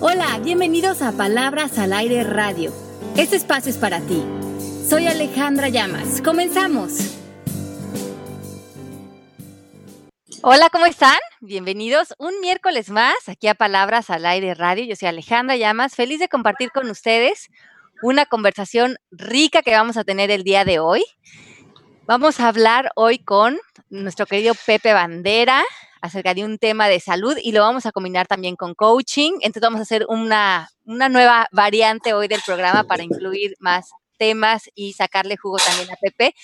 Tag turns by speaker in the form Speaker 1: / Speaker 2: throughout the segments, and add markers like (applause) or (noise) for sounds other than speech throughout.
Speaker 1: Hola, bienvenidos a Palabras al Aire Radio. Este espacio es para ti. Soy Alejandra Llamas. Comenzamos. Hola, ¿cómo están? Bienvenidos un miércoles más aquí a Palabras al Aire Radio. Yo soy Alejandra Llamas, feliz de compartir con ustedes una conversación rica que vamos a tener el día de hoy. Vamos a hablar hoy con nuestro querido Pepe Bandera acerca de un tema de salud y lo vamos a combinar también con coaching. Entonces vamos a hacer una, una nueva variante hoy del programa para incluir más temas y sacarle jugo también a Pepe.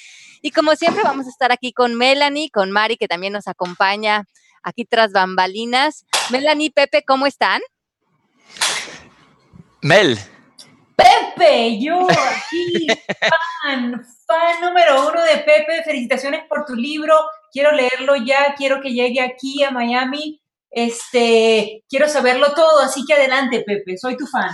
Speaker 1: Y como siempre vamos a estar aquí con Melanie, con Mari, que también nos acompaña aquí tras bambalinas. Melanie, Pepe, ¿cómo están?
Speaker 2: Mel,
Speaker 3: Pepe, yo aquí, (laughs) fan, fan número uno de Pepe. Felicitaciones por tu libro. Quiero leerlo ya, quiero que llegue aquí a Miami. Este, quiero saberlo todo, así que adelante, Pepe, soy tu fan.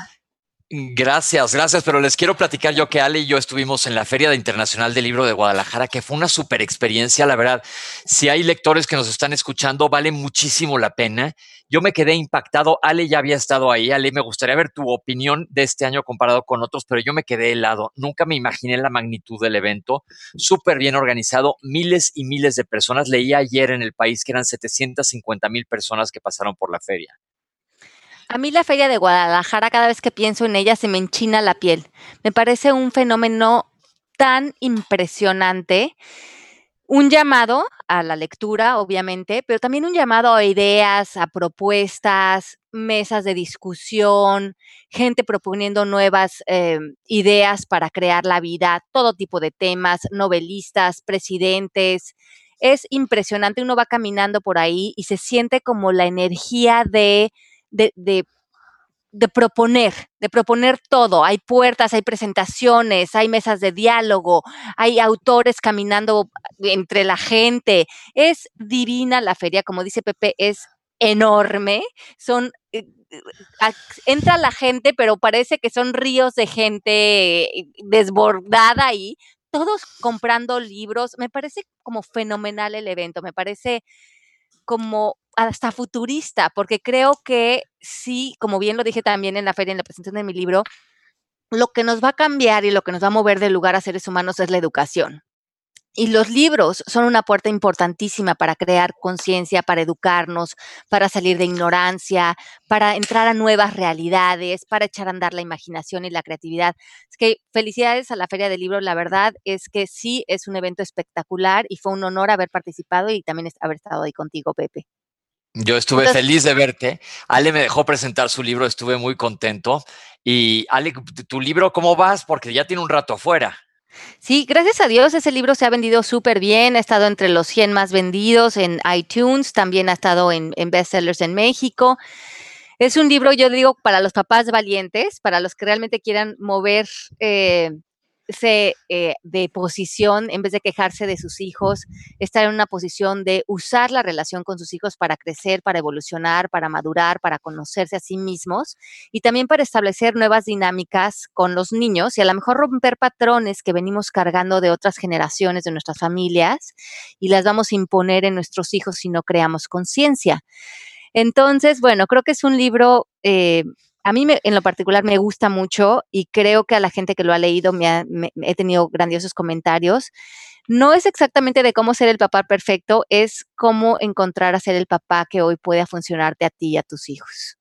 Speaker 2: Gracias, gracias, pero les quiero platicar yo que Ale y yo estuvimos en la Feria Internacional del Libro de Guadalajara, que fue una super experiencia, la verdad. Si hay lectores que nos están escuchando, vale muchísimo la pena. Yo me quedé impactado, Ale ya había estado ahí, Ale, me gustaría ver tu opinión de este año comparado con otros, pero yo me quedé helado. Nunca me imaginé la magnitud del evento, súper bien organizado, miles y miles de personas. Leí ayer en el país que eran 750 mil personas que pasaron por la feria.
Speaker 1: A mí la feria de Guadalajara, cada vez que pienso en ella, se me enchina la piel. Me parece un fenómeno tan impresionante. Un llamado a la lectura, obviamente, pero también un llamado a ideas, a propuestas, mesas de discusión, gente proponiendo nuevas eh, ideas para crear la vida, todo tipo de temas, novelistas, presidentes. Es impresionante, uno va caminando por ahí y se siente como la energía de de, proponer, de proponer todo. Hay puertas, hay presentaciones, hay mesas de diálogo, hay autores caminando entre la gente. Es divina la feria, como dice Pepe, es enorme. Son eh, entra la gente, pero parece que son ríos de gente desbordada ahí, todos comprando libros. Me parece como fenomenal el evento, me parece como hasta futurista, porque creo que sí, como bien lo dije también en la feria, en la presentación de mi libro, lo que nos va a cambiar y lo que nos va a mover del lugar a seres humanos es la educación. Y los libros son una puerta importantísima para crear conciencia, para educarnos, para salir de ignorancia, para entrar a nuevas realidades, para echar a andar la imaginación y la creatividad. Es que felicidades a la Feria del Libro. La verdad es que sí es un evento espectacular y fue un honor haber participado y también haber estado ahí contigo, Pepe.
Speaker 2: Yo estuve feliz de verte. Ale me dejó presentar su libro, estuve muy contento. Y Ale, tu libro, ¿cómo vas? Porque ya tiene un rato afuera.
Speaker 1: Sí, gracias a Dios ese libro se ha vendido súper bien, ha estado entre los 100 más vendidos en iTunes, también ha estado en, en bestsellers en México. Es un libro, yo digo, para los papás valientes, para los que realmente quieran mover eh, eh, de posición, en vez de quejarse de sus hijos, estar en una posición de usar la relación con sus hijos para crecer, para evolucionar, para madurar, para conocerse a sí mismos y también para establecer nuevas dinámicas con los niños y a lo mejor romper patrones que venimos cargando de otras generaciones de nuestras familias y las vamos a imponer en nuestros hijos si no creamos conciencia. Entonces, bueno, creo que es un libro eh, a mí en lo particular me gusta mucho y creo que a la gente que lo ha leído me, he tenido grandiosos comentarios. No es exactamente de cómo ser el papá perfecto, es cómo encontrar a ser el papá que hoy pueda funcionarte a ti y a tus hijos.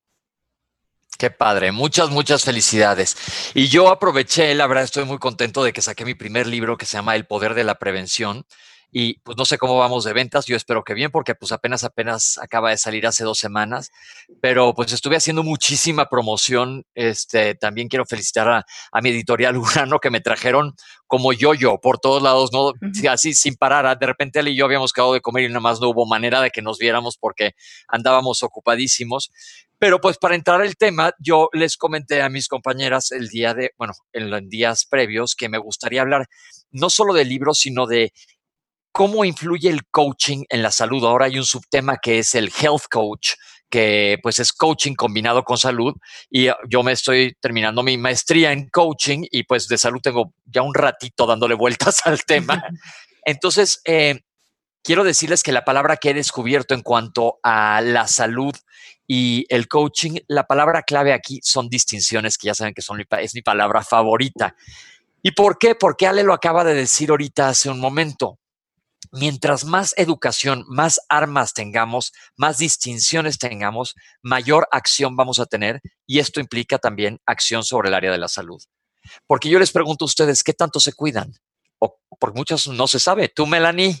Speaker 2: Qué padre, muchas, muchas felicidades. Y yo aproveché, la verdad estoy muy contento de que saqué mi primer libro que se llama El Poder de la Prevención y pues no sé cómo vamos de ventas, yo espero que bien porque pues apenas apenas acaba de salir hace dos semanas, pero pues estuve haciendo muchísima promoción, este, también quiero felicitar a, mi editorial (laughs) Urano que me trajeron como yo-yo por todos lados, ¿no? Así sin parar, ah, de repente él y yo habíamos quedado de comer y nada más no hubo manera de que nos viéramos porque andábamos ocupadísimos, pero pues para entrar al tema, yo les comenté a mis compañeras el día de, bueno, en, en días previos que me gustaría hablar no solo de libros, sino de ¿Cómo influye el coaching en la salud? Ahora hay un subtema que es el health coach, que pues es coaching combinado con salud y ah, yo me estoy terminando mi maestría en coaching y pues de salud tengo ya un ratito dándole vueltas (laughs) al tema. Entonces, eh, quiero decirles que la palabra que he descubierto en cuanto a la salud y el coaching, la palabra clave aquí son distinciones, que ya saben que son mi, es mi palabra favorita. ¿Y por qué? Porque Ale lo acaba de decir ahorita hace un momento. Mientras más educación, más armas tengamos, más distinciones tengamos, mayor acción vamos a tener y esto implica también acción sobre el área de la salud. Porque yo les pregunto a ustedes, ¿qué tanto se cuidan? O por muchos no se sabe. ¿Tú, Melanie?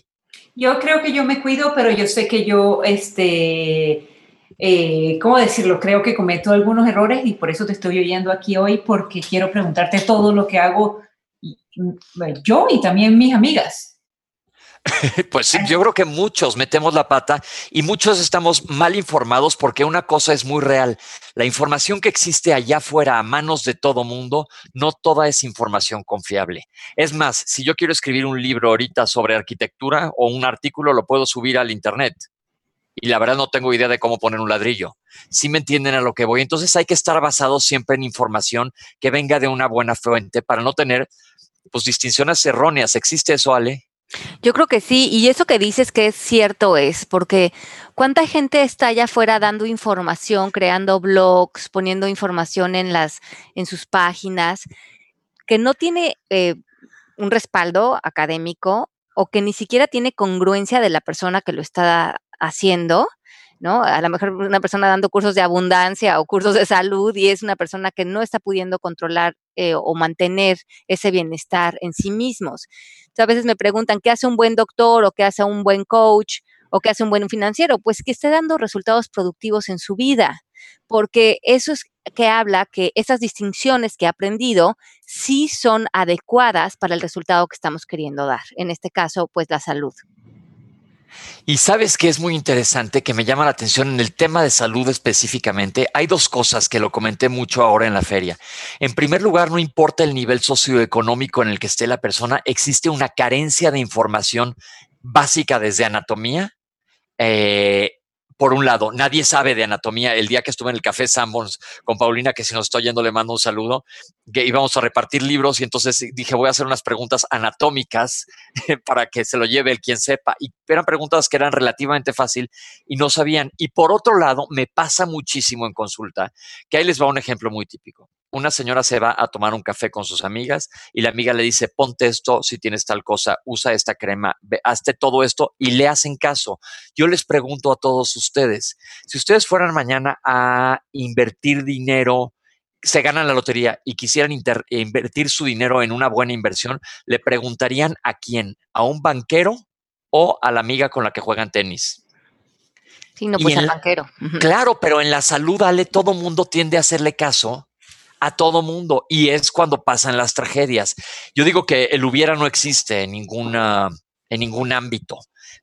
Speaker 3: Yo creo que yo me cuido, pero yo sé que yo, este, eh, ¿cómo decirlo? Creo que cometo algunos errores y por eso te estoy oyendo aquí hoy, porque quiero preguntarte todo lo que hago yo y también mis amigas. (laughs)
Speaker 2: Pues sí, yo creo que muchos metemos la pata y muchos estamos mal informados porque una cosa es muy real. La información que existe allá afuera a manos de todo mundo, no toda es información confiable. Es más, si yo quiero escribir un libro ahorita sobre arquitectura o un artículo, lo puedo subir al Internet. Y la verdad no tengo idea de cómo poner un ladrillo. Si me entienden a lo que voy. Entonces hay que estar basado siempre en información que venga de una buena fuente para no tener pues distinciones erróneas. ¿Existe eso, Ale?
Speaker 1: Yo creo que sí, y eso que dices que es cierto es, porque cuánta gente está allá afuera dando información, creando blogs, poniendo información en las, en sus páginas, que no tiene eh, un respaldo académico o que ni siquiera tiene congruencia de la persona que lo está haciendo, ¿no? A lo mejor una persona dando cursos de abundancia o cursos de salud y es una persona que no está pudiendo controlar eh, o mantener ese bienestar en sí mismos. Entonces, a veces me preguntan, ¿qué hace un buen doctor o qué hace un buen coach o qué hace un buen financiero? Pues que esté dando resultados productivos en su vida, porque eso es que habla que esas distinciones que ha aprendido sí son adecuadas para el resultado que estamos queriendo dar. En este caso, pues la salud.
Speaker 2: Y sabes que es muy interesante, que me llama la atención en el tema de salud específicamente. Hay dos cosas que lo comenté mucho ahora en la feria. En primer lugar, no importa el nivel socioeconómico en el que esté la persona, existe una carencia de información básica desde anatomía, eh, por un lado, nadie sabe de anatomía. El día que estuve en el Café Sanborns con Paulina, que si nos estoy yendo le mando un saludo, que íbamos a repartir libros y entonces dije, voy a hacer unas preguntas anatómicas para que se lo lleve el quien sepa. Y eran preguntas que eran relativamente fácil y no sabían. Y por otro lado, me pasa muchísimo en consulta, que ahí les va un ejemplo muy típico una señora se va a tomar un café con sus amigas y la amiga le dice, ponte esto si tienes tal cosa, usa esta crema, hazte todo esto y le hacen caso. Yo les pregunto a todos ustedes, si ustedes fueran mañana a invertir dinero, se ganan la lotería y quisieran invertir su dinero en una buena inversión, le preguntarían a quién, a un banquero o a la amiga con la que juegan tenis.
Speaker 1: Sí, no, pues al banquero.
Speaker 2: Claro, pero en la salud, Ale, todo mundo tiende a hacerle caso a todo mundo y es cuando pasan las tragedias. Yo digo que el hubiera no existe en, ninguna, en ningún ámbito,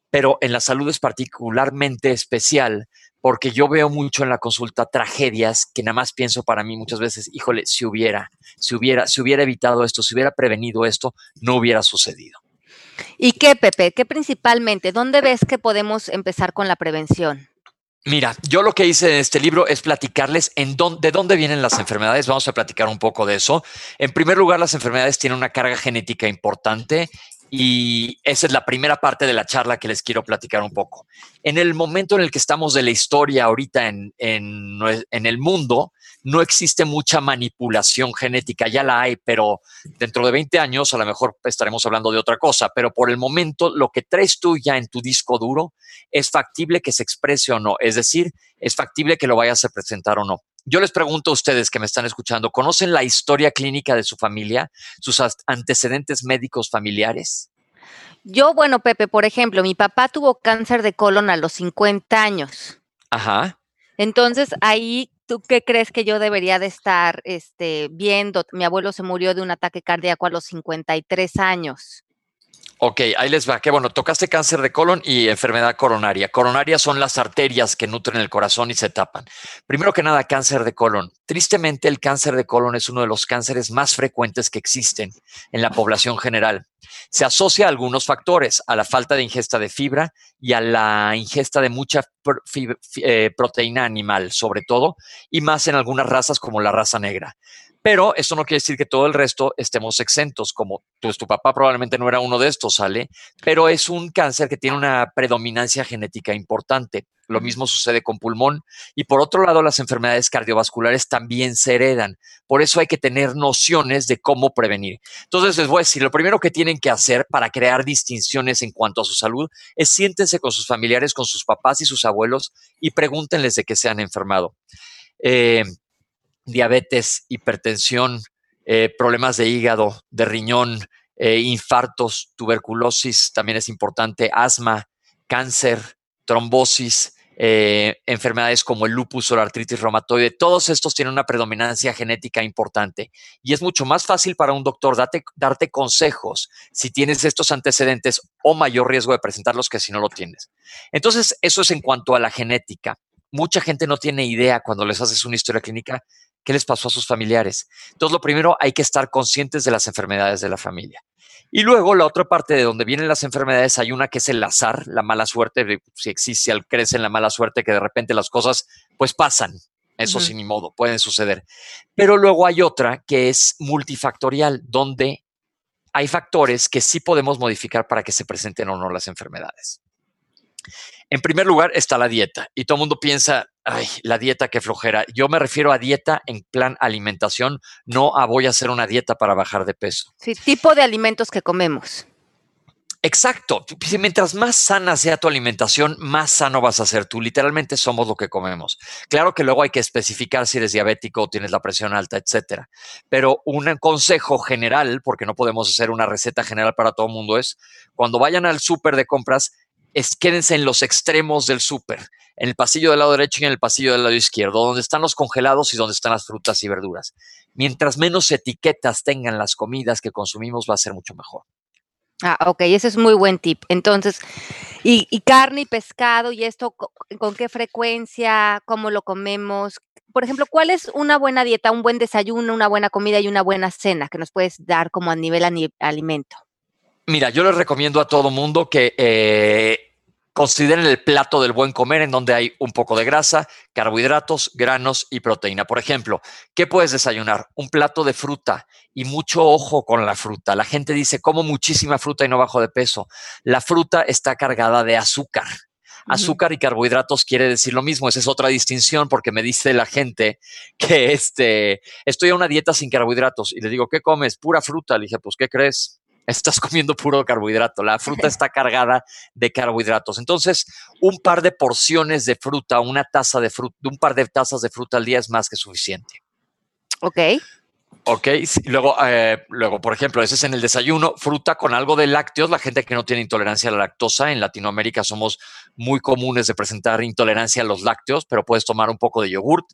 Speaker 2: pero en la salud es particularmente especial porque yo veo mucho en la consulta tragedias que nada más pienso para mí muchas veces, híjole, si hubiera, si hubiera, si hubiera evitado esto, si hubiera prevenido esto, no hubiera sucedido.
Speaker 1: ¿Y qué, Pepe? ¿Qué principalmente? ¿Dónde ves que podemos empezar con la prevención?
Speaker 2: Mira, yo lo que hice en este libro es platicarles en de dónde vienen las enfermedades. Vamos a platicar un poco de eso. En primer lugar, las enfermedades tienen una carga genética importante y esa es la primera parte de la charla que les quiero platicar un poco. En el momento en el que estamos de la historia ahorita en, en, en el mundo, no existe mucha manipulación genética, ya la hay, pero dentro de 20 años a lo mejor estaremos hablando de otra cosa, pero por el momento lo que traes tú ya en tu disco duro es factible que se exprese o no, es decir, es factible que lo vayas a presentar o no. Yo les pregunto a ustedes que me están escuchando, ¿conocen la historia clínica de su familia, sus antecedentes médicos familiares?
Speaker 1: Yo, bueno, Pepe, por ejemplo, mi papá tuvo cáncer de colon a los 50 años.
Speaker 2: Ajá.
Speaker 1: Entonces, ahí ¿Tú qué crees que yo debería de estar este, viendo? Mi abuelo se murió de un ataque cardíaco a los 53 años.
Speaker 2: Ok, ahí les va. Qué bueno, tocaste cáncer de colon y enfermedad coronaria. Coronarias son las arterias que nutren el corazón y se tapan. Primero que nada, cáncer de colon. Tristemente, el cáncer de colon es uno de los cánceres más frecuentes que existen en la población general. Se asocia a algunos factores, a la falta de ingesta de fibra y a la ingesta de mucha eh, proteína animal, sobre todo, y más en algunas razas como la raza negra. Pero eso no quiere decir que todo el resto estemos exentos, como pues, tu papá probablemente no era uno de estos, ¿sale? Pero es un cáncer que tiene una predominancia genética importante. Lo mismo sucede con pulmón. Y por otro lado, las enfermedades cardiovasculares también se heredan. Por eso hay que tener nociones de cómo prevenir. Entonces les voy a decir, lo primero que tienen que hacer para crear distinciones en cuanto a su salud es siéntense con sus familiares, con sus papás y sus abuelos y pregúntenles de qué se han enfermado. Eh, diabetes, hipertensión, eh, problemas de hígado, de riñón, eh, infartos, tuberculosis, también es importante, asma, cáncer, trombosis, eh, enfermedades como el lupus o la artritis reumatoide, todos estos tienen una predominancia genética importante y es mucho más fácil para un doctor darte, darte consejos si tienes estos antecedentes o mayor riesgo de presentarlos que si no lo tienes. Entonces, eso es en cuanto a la genética. Mucha gente no tiene idea cuando les haces una historia clínica qué les pasó a sus familiares. Entonces, lo primero, hay que estar conscientes de las enfermedades de la familia. Y luego, la otra parte de donde vienen las enfermedades, hay una que es el azar, la mala suerte, si existe, al crece en la mala suerte, que de repente las cosas pues pasan. Eso sin modo, pueden suceder. Pero luego hay otra que es multifactorial, donde hay factores que sí podemos modificar para que se presenten o no las enfermedades. En primer lugar está la dieta y todo el mundo piensa, ay, la dieta que flojera. Yo me refiero a dieta en plan alimentación, no a voy a hacer una dieta para bajar de peso.
Speaker 1: Sí, tipo de alimentos que comemos.
Speaker 2: Exacto. Mientras más sana sea tu alimentación, más sano vas a ser tú. Literalmente somos lo que comemos. Claro que luego hay que especificar si eres diabético o tienes la presión alta, etcétera. Pero un consejo general, porque no podemos hacer una receta general para todo el mundo, es cuando vayan al súper de compras, es, quédense en los extremos del súper, en el pasillo del lado derecho y en el pasillo del lado izquierdo, donde están los congelados y donde están las frutas y verduras. Mientras menos etiquetas tengan las comidas que consumimos, va a ser mucho mejor.
Speaker 1: Ah, ok, ese es muy buen tip. Entonces, y, carne y pescado, y esto, ¿con qué frecuencia? ¿Cómo lo comemos? Por ejemplo, ¿cuál es una buena dieta, un buen desayuno, una buena comida y una buena cena que nos puedes dar como a nivel alimento?
Speaker 2: Mira, yo les recomiendo a todo mundo que eh, Consideren el plato del buen comer en donde hay un poco de grasa, carbohidratos, granos y proteína. Por ejemplo, ¿qué puedes desayunar? Un plato de fruta y mucho ojo con la fruta. La gente dice, como muchísima fruta y no bajo de peso. La fruta está cargada de azúcar. Azúcar y carbohidratos quiere decir lo mismo. Esa es otra distinción porque me dice la gente que este, estoy a una dieta sin carbohidratos y le digo, ¿qué comes? Pura fruta. Le dije, pues, ¿qué crees? Estás comiendo puro carbohidrato. La fruta está cargada de carbohidratos. Entonces, un par de porciones de fruta, una taza de fruta, un par de tazas de fruta al día es más que suficiente.
Speaker 1: Ok.
Speaker 2: Ok, luego, eh, luego, por ejemplo, ese es en el desayuno, fruta con algo de lácteos. La gente que no tiene intolerancia a la lactosa, en Latinoamérica somos muy comunes de presentar intolerancia a los lácteos, pero puedes tomar un poco de yogurt,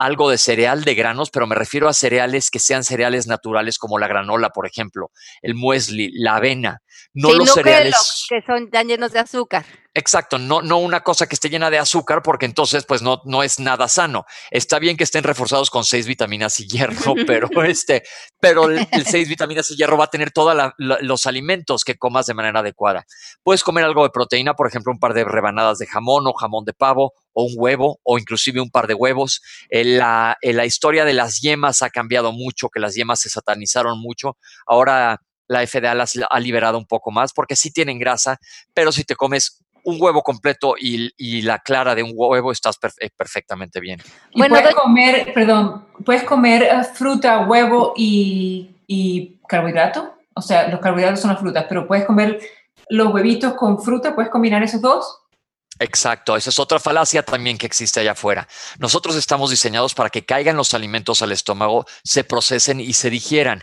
Speaker 2: algo de cereal de granos, pero me refiero a cereales que sean cereales naturales como la granola, por ejemplo, el muesli, la avena, no los cereales
Speaker 1: que, son tan llenos de azúcar.
Speaker 2: Exacto, no, no una cosa que esté llena de azúcar, porque entonces pues no, no es nada sano. Está bien que estén reforzados con seis vitaminas y hierro, (laughs) pero este, pero el, seis vitaminas y hierro va a tener todos los alimentos que comas de manera adecuada. Puedes comer algo de proteína, por ejemplo, un par de rebanadas de jamón o jamón de pavo o un huevo o inclusive un par de huevos. la, la historia de las yemas ha cambiado mucho, que las yemas se satanizaron mucho. Ahora la FDA las ha liberado un poco más porque sí tienen grasa, pero si te comes un huevo completo y, la clara de un huevo estás eh, perfectamente bien.
Speaker 3: bueno, puedes comer, perdón, puedes comer eh, fruta, huevo y, y carbohidrato. O sea, los carbohidratos son las frutas, pero puedes comer los huevitos con fruta, puedes combinar esos dos.
Speaker 2: Exacto, esa es otra falacia también que existe allá afuera. Nosotros estamos diseñados para que caigan los alimentos al estómago, se procesen y se digieran.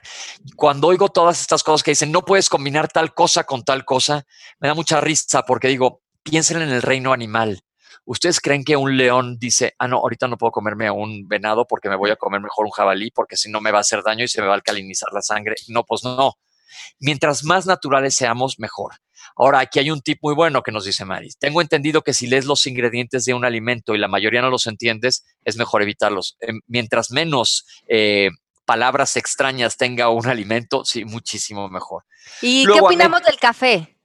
Speaker 2: Cuando oigo todas estas cosas que dicen, no puedes combinar tal cosa con tal cosa, me da mucha risa porque digo, piensen en el reino animal. ¿Ustedes creen que un león dice, ah, no, ahorita no puedo comerme a un venado porque me voy a comer mejor un jabalí porque si no me va a hacer daño y se me va a alcalinizar la sangre? No, pues no. Mientras más naturales seamos, mejor. Ahora, aquí hay un tip muy bueno que nos dice Maris. Tengo entendido que si lees los ingredientes de un alimento y la mayoría no los entiendes, es mejor evitarlos. Em, mientras menos eh, palabras extrañas tenga un alimento, sí, muchísimo mejor.
Speaker 1: ¿Y qué opinamos del café?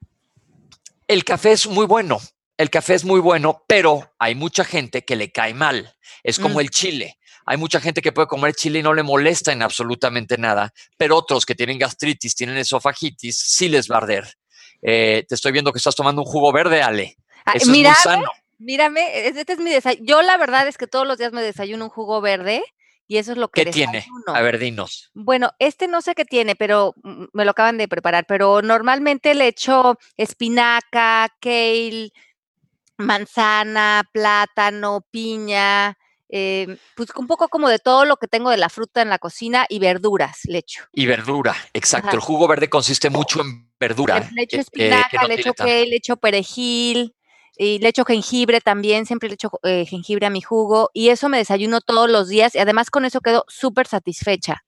Speaker 2: El café es muy bueno. El café es muy bueno, pero hay mucha gente que le cae mal. Es como mm. el chile Hay mucha gente que puede comer chile y no le molesta en absolutamente nada, pero otros que tienen gastritis, tienen esofagitis, sí les va a arder. Eh, te estoy viendo que estás tomando un jugo verde, Ale.
Speaker 1: Ah,
Speaker 2: Eso es muy sano.
Speaker 1: mírame, este es mi desayuno. Yo la verdad es que todos los días me desayuno un jugo verde y eso es lo que
Speaker 2: ¿Qué tiene? A ver, dinos.
Speaker 1: Bueno, este no sé qué tiene, pero me lo acaban de preparar, pero normalmente le echo espinaca, kale, manzana, plátano, piña, eh, pues un poco como de todo lo que tengo de la fruta en la cocina y verduras le echo.
Speaker 2: Y verdura, exacto.
Speaker 1: Ajá.
Speaker 2: el jugo verde consiste mucho en verdura.
Speaker 1: Le echo
Speaker 2: eh, eh,
Speaker 1: espinaca,
Speaker 2: que no
Speaker 1: le
Speaker 2: tiene
Speaker 1: echo
Speaker 2: tan-
Speaker 1: kale, le echo perejil y le echo jengibre también, siempre le echo eh, jengibre a mi jugo y eso me desayuno todos los días y además con eso quedo súper satisfecha.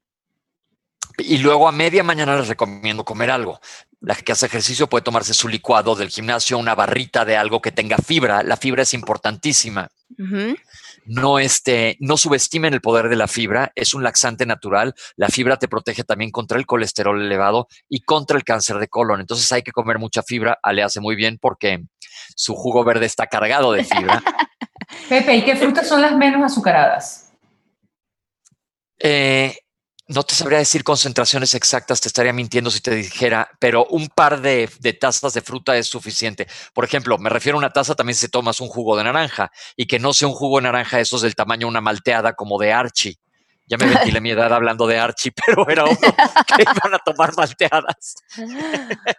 Speaker 2: Y luego a media mañana les recomiendo comer algo. La que hace ejercicio puede tomarse su licuado del gimnasio, una barrita de algo que tenga fibra. La fibra es importantísima.
Speaker 1: Ujú.
Speaker 2: No, este, no subestimen el poder de la fibra. Es un laxante natural. La fibra te protege también contra el colesterol elevado y contra el cáncer de colon. Entonces hay que comer mucha fibra. Ale hace muy bien porque su jugo verde está cargado de fibra. (laughs)
Speaker 3: Pepe, ¿y qué frutas son las menos azucaradas?
Speaker 2: Eh, no te sabría decir concentraciones exactas, te estaría mintiendo si te dijera, pero un par de, tazas de fruta es suficiente. Por ejemplo, me refiero a una taza también si tomas un jugo de naranja y que no sea un jugo de naranja esos del tamaño de una malteada como de Archie. Ya me ventilé mi edad hablando de Archie, (laughs) pero era uno que iban a tomar malteadas. (laughs)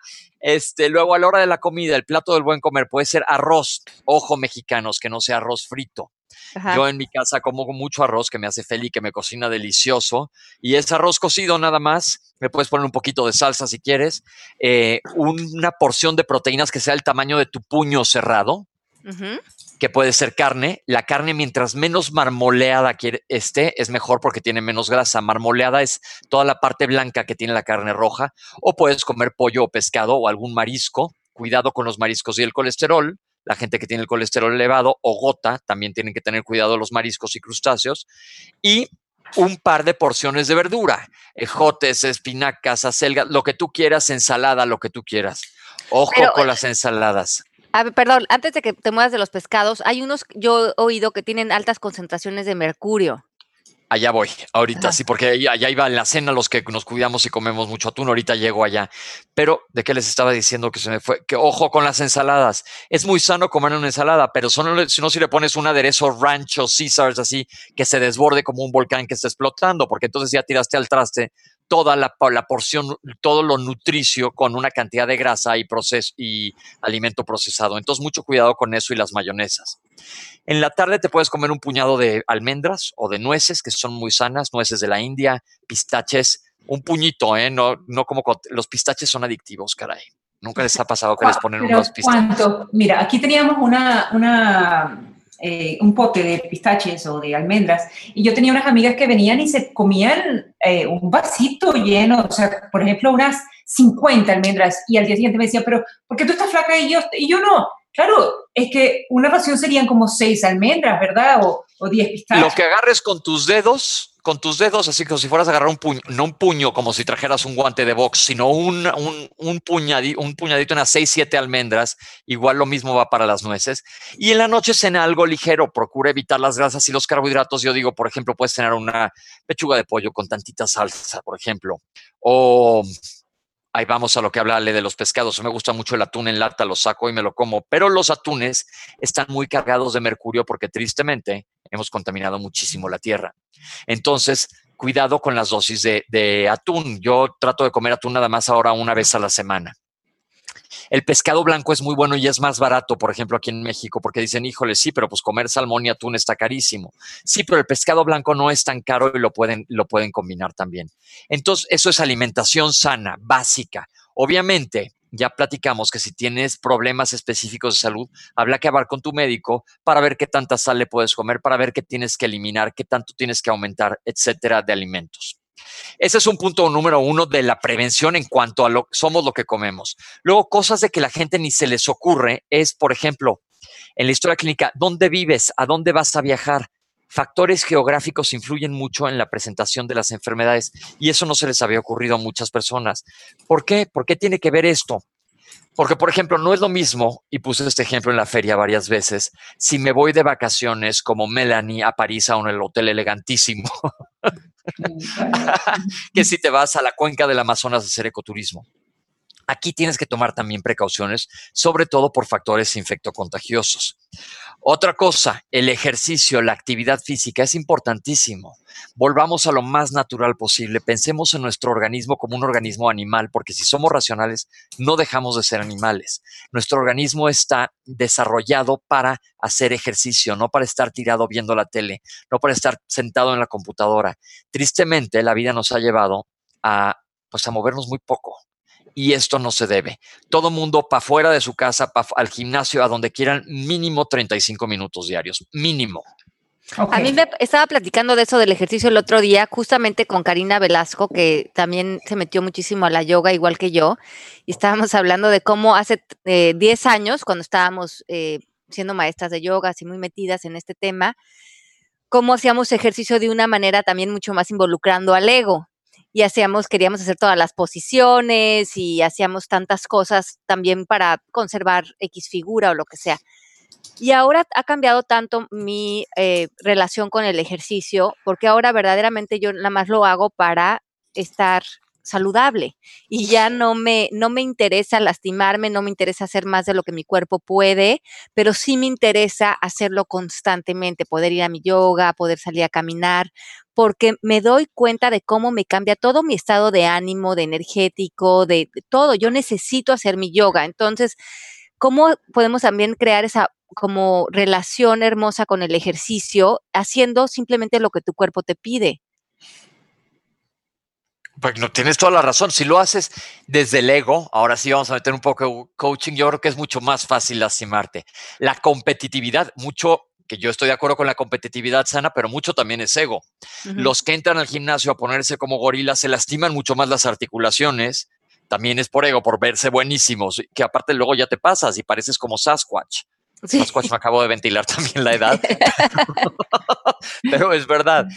Speaker 2: Este, luego a la hora de la comida, el plato del buen comer puede ser arroz, ojo mexicanos, que no sea arroz frito.
Speaker 1: Ajá.
Speaker 2: Yo en mi casa como mucho arroz que me hace feliz, que me cocina delicioso. Y es arroz cocido nada más. Me puedes poner un poquito de salsa si quieres. eh, una porción de proteínas que sea el tamaño de tu puño cerrado, que puede ser carne. La carne, mientras menos marmoleada esté, es mejor porque tiene menos grasa. Marmoleada es toda la parte blanca que tiene la carne roja. O puedes comer pollo o pescado o algún marisco. Cuidado con los mariscos y el colesterol. La gente que tiene el colesterol elevado o gota también tienen que tener cuidado los mariscos y crustáceos. Y un par de porciones de verdura, ejotes, espinacas, acelgas, lo que tú quieras, ensalada, lo que tú quieras. Ojo
Speaker 1: Pero,
Speaker 2: con las ensaladas.
Speaker 1: A ver, perdón, antes de que te muevas de los pescados, hay unos, yo he oído que tienen altas concentraciones de mercurio.
Speaker 2: Allá voy, ahorita
Speaker 1: Ajá.
Speaker 2: sí, porque allá iba en la cena los que nos cuidamos y comemos mucho atún, ahorita llego allá. Pero, ¿de qué les estaba diciendo que se me fue? Que ojo con las ensaladas. Es muy sano comer una ensalada, pero solo, si no si le pones un aderezo rancho, Caesars, así, que se desborde como un volcán que está explotando, porque entonces ya tiraste al traste toda la, la porción, todo lo nutricio con una cantidad de grasa y, proceso, y alimento procesado. Entonces, mucho cuidado con eso y las mayonesas. En la tarde te puedes comer un puñado de almendras o de nueces, que son muy sanas, nueces de la India, pistaches, un puñito, ¿eh? No, no como los pistaches son adictivos, caray. Nunca les ha pasado que les ponen
Speaker 3: Pero
Speaker 2: unos pistaches.
Speaker 3: ¿cuánto? Mira, aquí teníamos una, una, eh, un pote de pistaches o de almendras y yo tenía unas amigas que venían y se comían eh, un vasito lleno, o sea, por ejemplo, unas 50 almendras y al día siguiente me decía, pero ¿por qué tú estás flaca y yo, y yo no? Claro, es que una ración serían como seis almendras, ¿verdad? O, 10 pistaches.
Speaker 2: Lo que agarres con tus dedos, con tus dedos, así como si fueras a agarrar un puño, no un puño como si trajeras un guante de box, sino un, un, un, puñadi- un puñadito, unas 6, 7 almendras, igual lo mismo va para las nueces. Y en la noche cena algo ligero, procura evitar las grasas y los carbohidratos. Yo digo, por ejemplo, puedes cenar una pechuga de pollo con tantita salsa, por ejemplo, o ahí vamos a lo que habla Ale de los pescados. Me gusta mucho el atún en lata, lo saco y me lo como, pero los atunes están muy cargados de mercurio porque tristemente hemos contaminado muchísimo la tierra. Entonces, cuidado con las dosis de, de atún. Yo trato de comer atún nada más ahora una vez a la semana. El pescado blanco es muy bueno y es más barato, por ejemplo, aquí en México, porque dicen, híjole, sí, pero pues comer salmón y atún está carísimo. Sí, pero el pescado blanco no es tan caro y lo pueden, lo pueden combinar también. Entonces, eso es alimentación sana, básica. Obviamente, ya platicamos que si tienes problemas específicos de salud, habla que hablar con tu médico para ver qué tanta sal le puedes comer, para ver qué tienes que eliminar, qué tanto tienes que aumentar, etcétera, de alimentos. Ese es un punto número uno de la prevención en cuanto a lo somos lo que comemos. Luego, cosas de que la gente ni se les ocurre es, por ejemplo, en la historia clínica, ¿dónde vives? ¿A dónde vas a viajar? Factores geográficos influyen mucho en la presentación de las enfermedades y eso no se les había ocurrido a muchas personas. ¿Por qué? ¿Por qué tiene que ver esto? Porque, por ejemplo, no es lo mismo, y puse este ejemplo en la feria varias veces, si me voy de vacaciones como Melanie a París a un hotel elegantísimo, (laughs) (laughs) (laughs) que si te vas a la cuenca del Amazonas a hacer ecoturismo. Aquí tienes que tomar también precauciones, sobre todo por factores infectocontagiosos. Otra cosa, el ejercicio, la actividad física es importantísimo. Volvamos a lo más natural posible. Pensemos en nuestro organismo como un organismo animal, porque si somos racionales, no dejamos de ser animales. Nuestro organismo está desarrollado para hacer ejercicio, no para estar tirado viendo la tele, no para estar sentado en la computadora. Tristemente, la vida nos ha llevado a, pues, a movernos muy poco y esto no se debe. Todo mundo para fuera de su casa, al gimnasio, a donde quieran, mínimo 35 minutos diarios, mínimo.
Speaker 1: A mí me estaba platicando de eso del ejercicio el otro día, justamente con Karina Velasco, que también se metió muchísimo a la yoga, igual que yo, y estábamos hablando de cómo hace 10 eh, años, cuando estábamos eh, siendo maestras de yoga, así muy metidas en este tema, cómo hacíamos ejercicio de una manera también mucho más involucrando al ego y hacíamos, queríamos hacer todas las posiciones y hacíamos tantas cosas también para conservar X figura o lo que sea. Y ahora ha cambiado tanto mi eh, relación con el ejercicio, porque ahora verdaderamente yo nada más lo hago para estar saludable y ya no me, no me interesa lastimarme, no me interesa hacer más de lo que mi cuerpo puede, pero sí me interesa hacerlo constantemente, poder ir a mi yoga, poder salir a caminar, porque me doy cuenta de cómo me cambia todo mi estado de ánimo, de energético, de, todo. Yo necesito hacer mi yoga. Entonces, ¿cómo podemos también crear esa como relación hermosa con el ejercicio haciendo simplemente lo que tu cuerpo te pide?
Speaker 2: Pues no tienes toda la razón. Si lo haces desde el ego, ahora sí vamos a meter un poco de coaching, yo creo que es mucho más fácil lastimarte. La competitividad, mucho, que yo estoy de acuerdo con la competitividad sana, pero mucho también es ego. Los que entran al gimnasio a ponerse como gorilas se lastiman mucho más las articulaciones. También es por ego, por verse buenísimos, que aparte luego ya te pasas y pareces como Sasquatch. Me acabo de ventilar (laughs) también la edad. (laughs) pero es verdad.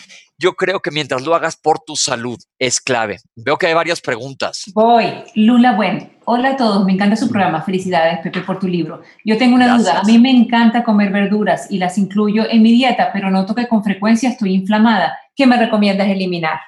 Speaker 2: Yo creo que mientras lo hagas por tu salud es clave. Veo que hay varias preguntas.
Speaker 3: Voy, Lula Buen. Hola a todos, me encanta su programa. Felicidades, Pepe, por tu libro. Yo tengo una duda. A mí me encanta comer verduras y las incluyo en mi dieta, pero noto que con frecuencia estoy inflamada. ¿Qué me recomiendas eliminar?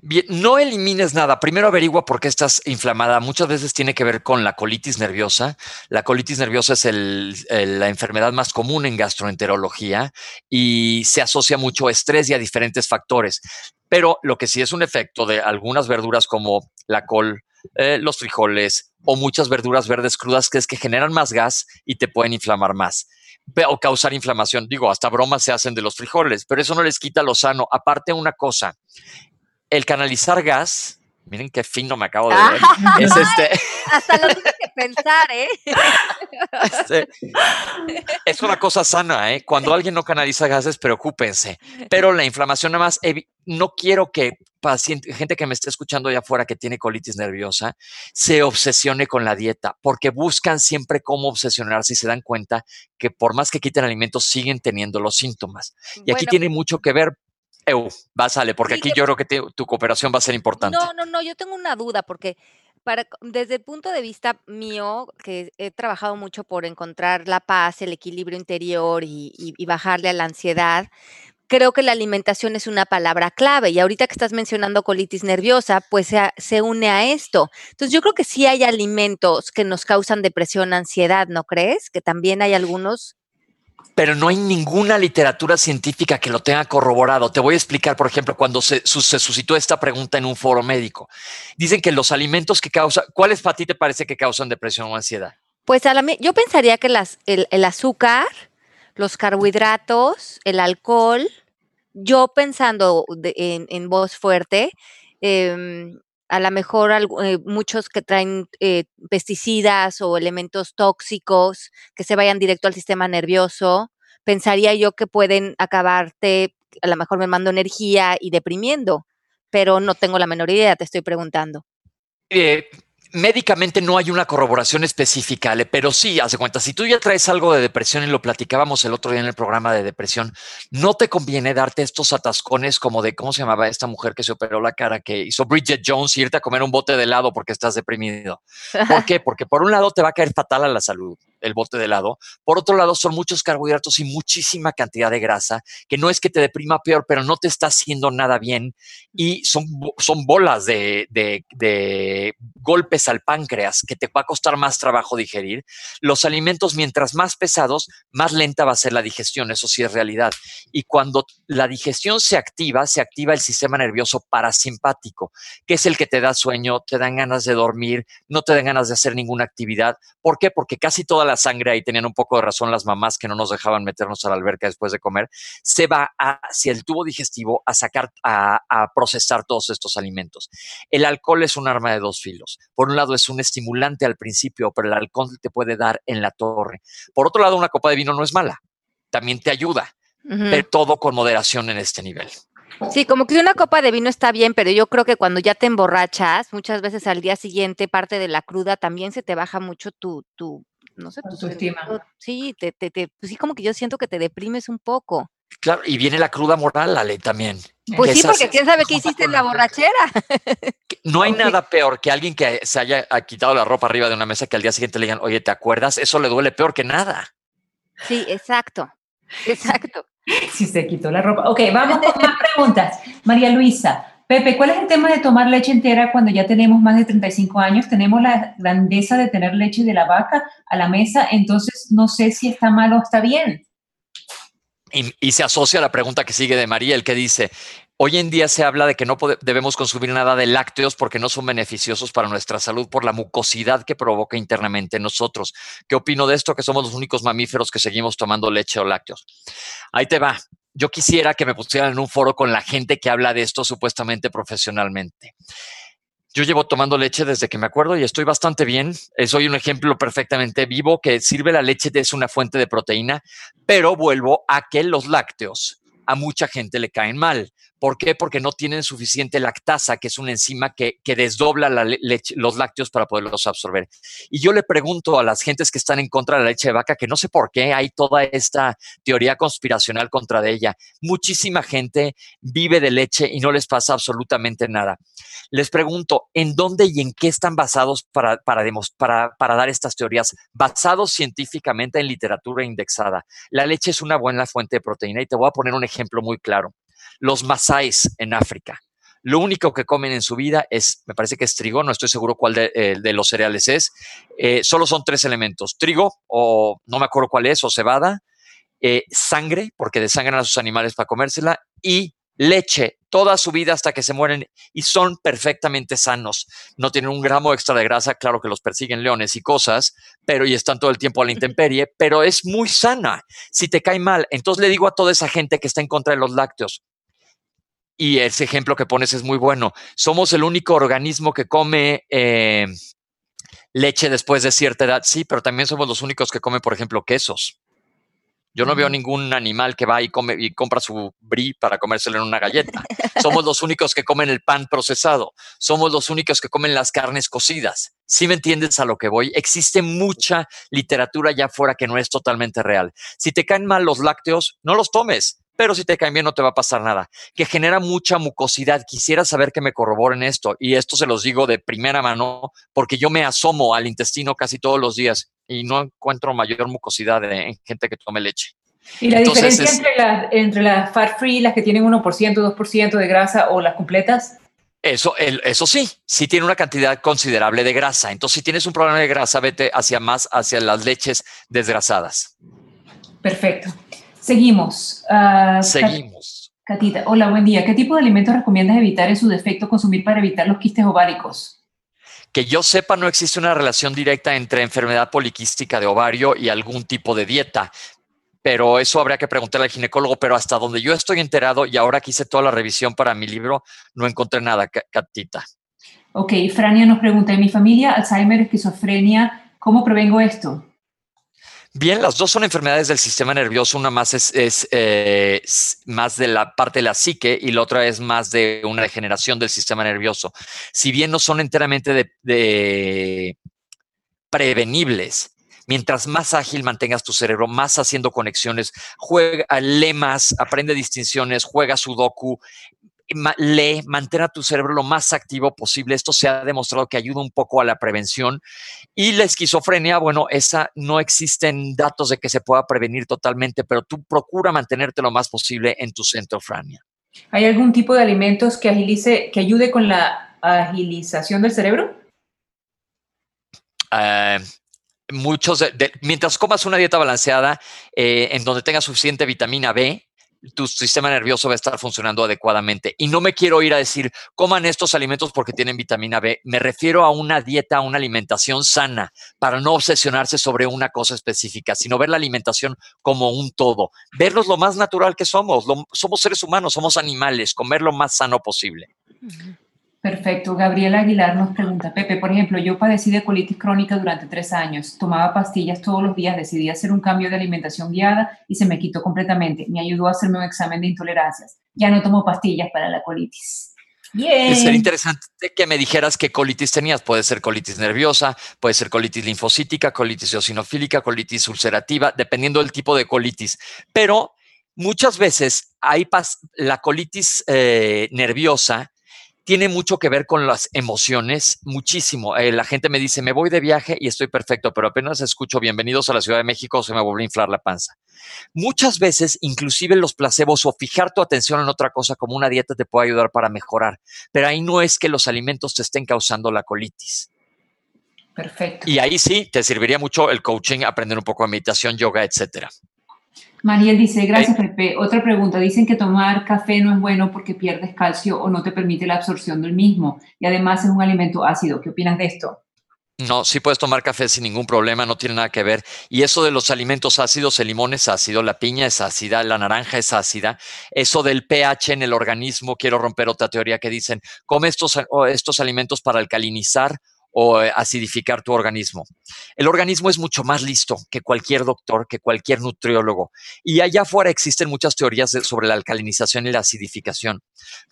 Speaker 2: No elimines nada. Primero averigua por qué estás inflamada. Muchas veces tiene que ver con la colitis nerviosa. La colitis nerviosa es la enfermedad más común en gastroenterología y se asocia mucho a estrés y a diferentes factores. Pero lo que sí es un efecto de algunas verduras como la col, eh, los frijoles o muchas verduras verdes crudas que es que generan más gas y te pueden inflamar más o causar inflamación. Digo, hasta bromas se hacen de los frijoles, pero eso no les quita lo sano. Aparte, una cosa, el canalizar gas, miren qué fino me acabo de ver, es este...
Speaker 1: Hasta lo tuve que pensar, ¿eh? (laughs)
Speaker 2: Este, es una cosa sana, ¿eh? Cuando alguien no canaliza gases, preocúpense. Pero la inflamación, nada más, no quiero que paciente, gente que me esté escuchando allá afuera que tiene colitis nerviosa, se obsesione con la dieta, porque buscan siempre cómo obsesionarse y se dan cuenta que por más que quiten alimentos, siguen teniendo los síntomas. Y aquí tiene mucho que ver Eu, va, sale, porque aquí yo creo que tu cooperación va a ser importante.
Speaker 1: No, no, no, yo tengo una duda, porque para, desde el punto de vista mío, que he trabajado mucho por encontrar la paz, el equilibrio interior y, bajarle a la ansiedad, creo que la alimentación es una palabra clave. Y ahorita que estás mencionando colitis nerviosa, pues se, se, une a esto. Entonces yo creo que sí hay alimentos que nos causan depresión, ansiedad, ¿no crees? Que también hay algunos
Speaker 2: pero no hay ninguna literatura científica que lo tenga corroborado. Te voy a explicar, por ejemplo, cuando se, suscitó esta pregunta en un foro médico. Dicen que los alimentos que causan, ¿cuáles para ti te parece que causan depresión o ansiedad?
Speaker 1: Pues a la, yo pensaría que el, azúcar, los carbohidratos, el alcohol, yo pensando en, voz fuerte, em, a lo mejor eh, muchos que traen eh, pesticidas o elementos tóxicos que se vayan directo al sistema nervioso, pensaría yo que pueden acabarte, a lo mejor me mando energía y deprimiendo, pero no tengo la menor idea, te estoy preguntando.
Speaker 2: Eh, médicamente no hay una corroboración específica, pero sí, hace cuenta, si tú ya traes algo de depresión y lo platicábamos el otro día en el programa de depresión, no te conviene darte estos atascones como de, ¿cómo se llamaba esta mujer que se operó la cara, que hizo Bridget Jones, irte a comer un bote de helado porque estás deprimido? ¿Por qué? Porque por un lado te va a caer fatal a la salud el bote de helado. Por otro lado, son muchos carbohidratos y muchísima cantidad de grasa, que no es que te deprima peor, pero no te está haciendo nada bien. Y son, son bolas de, de, de golpes al páncreas que te va a costar más trabajo digerir. Los alimentos, mientras más pesados, más lenta va a ser la digestión, eso sí es realidad. Y cuando la digestión se activa, se activa el sistema nervioso parasimpático, que es el que te da sueño, te dan ganas de dormir, no te dan ganas de hacer ninguna actividad. ¿Por qué? Porque casi toda la sangre, ahí tenían un poco de razón las mamás que no nos dejaban meternos a la alberca después de comer, se va hacia el tubo digestivo a sacar, a, a procesar todos estos alimentos. El alcohol es un arma de dos filos. Por un lado es un estimulante al principio, pero el alcohol te puede dar en la torre. Por otro lado, una copa de vino no es mala, también te ayuda, pero todo con moderación en este nivel.
Speaker 1: Sí, como que una copa de vino está bien, pero yo creo que cuando ya te emborrachas, muchas veces al día siguiente, parte de la cruda, también se te baja mucho tu, tu no sé,
Speaker 3: tu estima.
Speaker 1: Sí, te, te, te, pues sí, como que yo siento que te deprimes un poco.
Speaker 2: Claro, y viene la cruda moral, Ale, también.
Speaker 1: Pues sí, porque quién sabe qué hiciste en la borrachera. (laughs)
Speaker 2: No hay nada peor que alguien que se haya quitado la ropa arriba de una mesa que al día siguiente le digan, oye, ¿te acuerdas? Eso le duele peor que nada.
Speaker 1: Sí, exacto. (laughs) Exacto.
Speaker 3: Si se quitó la ropa. Ok, vamos con más (laughs) preguntas. María Luisa, Pepe, ¿cuál es el tema de tomar leche entera cuando ya tenemos más de 35 años? Tenemos la grandeza de tener leche de la vaca a la mesa, entonces no sé si está mal o está bien.
Speaker 2: Y, y, se asocia a la pregunta que sigue de María, el que dice, hoy en día se habla de que no debemos consumir nada de lácteos porque no son beneficiosos para nuestra salud por la mucosidad que provoca internamente en nosotros. ¿Qué opino de esto? Que somos los únicos mamíferos que seguimos tomando leche o lácteos. Ahí te va. Yo quisiera que me pusieran en un foro con la gente que habla de esto supuestamente profesionalmente. Yo llevo tomando leche desde que me acuerdo y estoy bastante bien. Eh, soy un ejemplo perfectamente vivo que sirve la leche es una fuente de proteína, pero vuelvo a que los lácteos a mucha gente le caen mal. ¿Por qué? Porque no tienen suficiente lactasa, que es una enzima que, desdobla los lácteos para poderlos absorber. Y yo le pregunto a las gentes que están en contra de la leche de vaca, que no sé por qué hay toda esta teoría conspiracional contra de ella. Muchísima gente vive de leche y no les pasa absolutamente nada. Les pregunto, ¿en dónde y en qué están basados para, para, para dar estas teorías? Basados científicamente en literatura indexada. La leche es una buena fuente de proteína y te voy a poner un ejemplo muy claro los masáis en África. Lo único que comen en su vida es, me parece que es trigo, no estoy seguro cuál de, eh, los cereales es. Eh, solo son tres elementos, trigo o no me acuerdo cuál es, o cebada, eh, sangre, porque desangran a sus animales para comérsela, y leche toda su vida hasta que se mueren y son perfectamente sanos. No tienen un gramo extra de grasa, claro que los persiguen leones y cosas, pero y están todo el tiempo a la intemperie, pero es muy sana. Si te cae mal, entonces le digo a toda esa gente que está en contra de los lácteos, y ese ejemplo que pones es muy bueno. Somos el único organismo que come eh, leche después de cierta edad, sí, pero también somos los únicos que comen, por ejemplo, quesos. Yo no veo ningún animal que va y, come, y compra su brie para comérselo en una galleta. Somos los únicos que comen el pan procesado. Somos los únicos que comen las carnes cocidas. Si me entiendes a lo que voy? Existe mucha literatura allá afuera que no es totalmente real. Si te caen mal los lácteos, no los tomes pero si te caen bien no te va a pasar nada, que genera mucha mucosidad. Quisiera saber que me corroboren esto y esto se los digo de primera mano porque yo me asomo al intestino casi todos los días y no encuentro mayor mucosidad en gente que tome leche.
Speaker 3: ¿Y la diferencia entre, las, entre las fat free, las que tienen 1%, 2% de grasa o las completas?
Speaker 2: Eso, el, eso sí, sí tiene una cantidad considerable de grasa. Entonces, si tienes un problema de grasa, vete hacia más, hacia las leches desgrasadas.
Speaker 3: Perfecto. Seguimos. Uh,
Speaker 2: Seguimos.
Speaker 3: Catita, hola, buen día. ¿Qué tipo de alimentos recomiendas evitar en su defecto consumir para evitar los quistes ováricos?
Speaker 2: Que yo sepa, no existe una relación directa entre enfermedad poliquística de ovario y algún tipo de dieta, pero eso habría que preguntarle al ginecólogo, pero hasta donde yo estoy enterado y ahora que hice toda la revisión para mi libro, no encontré nada, Catita.
Speaker 3: Ok, Frania nos pregunta, en mi familia, Alzheimer, esquizofrenia, ¿cómo prevengo esto?
Speaker 2: Bien, las dos son enfermedades del sistema nervioso. Una más es, eh, más de la parte de la psique y la otra es más de una degeneración del sistema nervioso. Si bien no son enteramente de, prevenibles, mientras más ágil mantengas tu cerebro, más haciendo conexiones, juega, lemas, aprende distinciones, juega sudoku, lee, mantén a tu cerebro lo más activo posible. Esto se ha demostrado que ayuda un poco a la prevención. Y la esquizofrenia, bueno, esa no existen datos de que se pueda prevenir totalmente, pero tú procura mantenerte lo más posible en tu centrofrania.
Speaker 3: ¿Hay algún tipo de alimentos que agilice, que ayude con la agilización del cerebro?
Speaker 2: Eh, muchos, mientras comas una dieta balanceada eh, en donde tengas suficiente vitamina B, tu sistema nervioso va a estar funcionando adecuadamente. Y no me quiero ir a decir, coman estos alimentos porque tienen vitamina B. Me refiero a una dieta, a una alimentación sana, para no obsesionarse sobre una cosa específica, sino ver la alimentación como un todo. Verlos lo más natural que somos. somos seres humanos, somos animales, comer lo más sano posible.
Speaker 3: Perfecto. Gabriela Aguilar nos pregunta, Pepe, por ejemplo, yo padecí de colitis crónica durante tres años, tomaba pastillas todos los días, decidí hacer un cambio de alimentación guiada y se me quitó completamente. Me ayudó a hacerme un examen de intolerancias. Ya no tomo pastillas para la colitis.
Speaker 2: Bien. Sería interesante que me dijeras qué colitis tenías. Puede ser colitis nerviosa, puede ser colitis linfocítica, colitis eosinofílica, colitis ulcerativa, dependiendo del tipo de colitis. Pero muchas veces hay la colitis eh, nerviosa tiene mucho que ver con las emociones, muchísimo. Eh, la gente me dice, me voy de viaje y estoy perfecto, pero apenas escucho bienvenidos a la Ciudad de México, se me vuelve a inflar la panza. Muchas veces, inclusive los placebos o fijar tu atención en otra cosa como una dieta te puede ayudar para mejorar, pero ahí no es que los alimentos te estén causando la colitis.
Speaker 3: Perfecto.
Speaker 2: Y ahí sí te serviría mucho el coaching, aprender un poco de meditación, yoga, etcétera.
Speaker 3: Mariel dice, gracias Pepe. Otra pregunta, dicen que tomar café no es bueno porque pierdes calcio o no te permite la absorción del mismo y además es un alimento ácido. ¿Qué opinas de esto?
Speaker 2: No, sí puedes tomar café sin ningún problema, no tiene nada que ver. Y eso de los alimentos ácidos, el limón es ácido, la piña es ácida, la naranja es ácida. Eso del pH en el organismo, quiero romper otra teoría que dicen, come estos, estos alimentos para alcalinizar o eh, acidificar tu organismo. El organismo es mucho más listo que cualquier doctor, que cualquier nutriólogo. Y allá afuera existen muchas teorías sobre la alcalinización y la acidificación.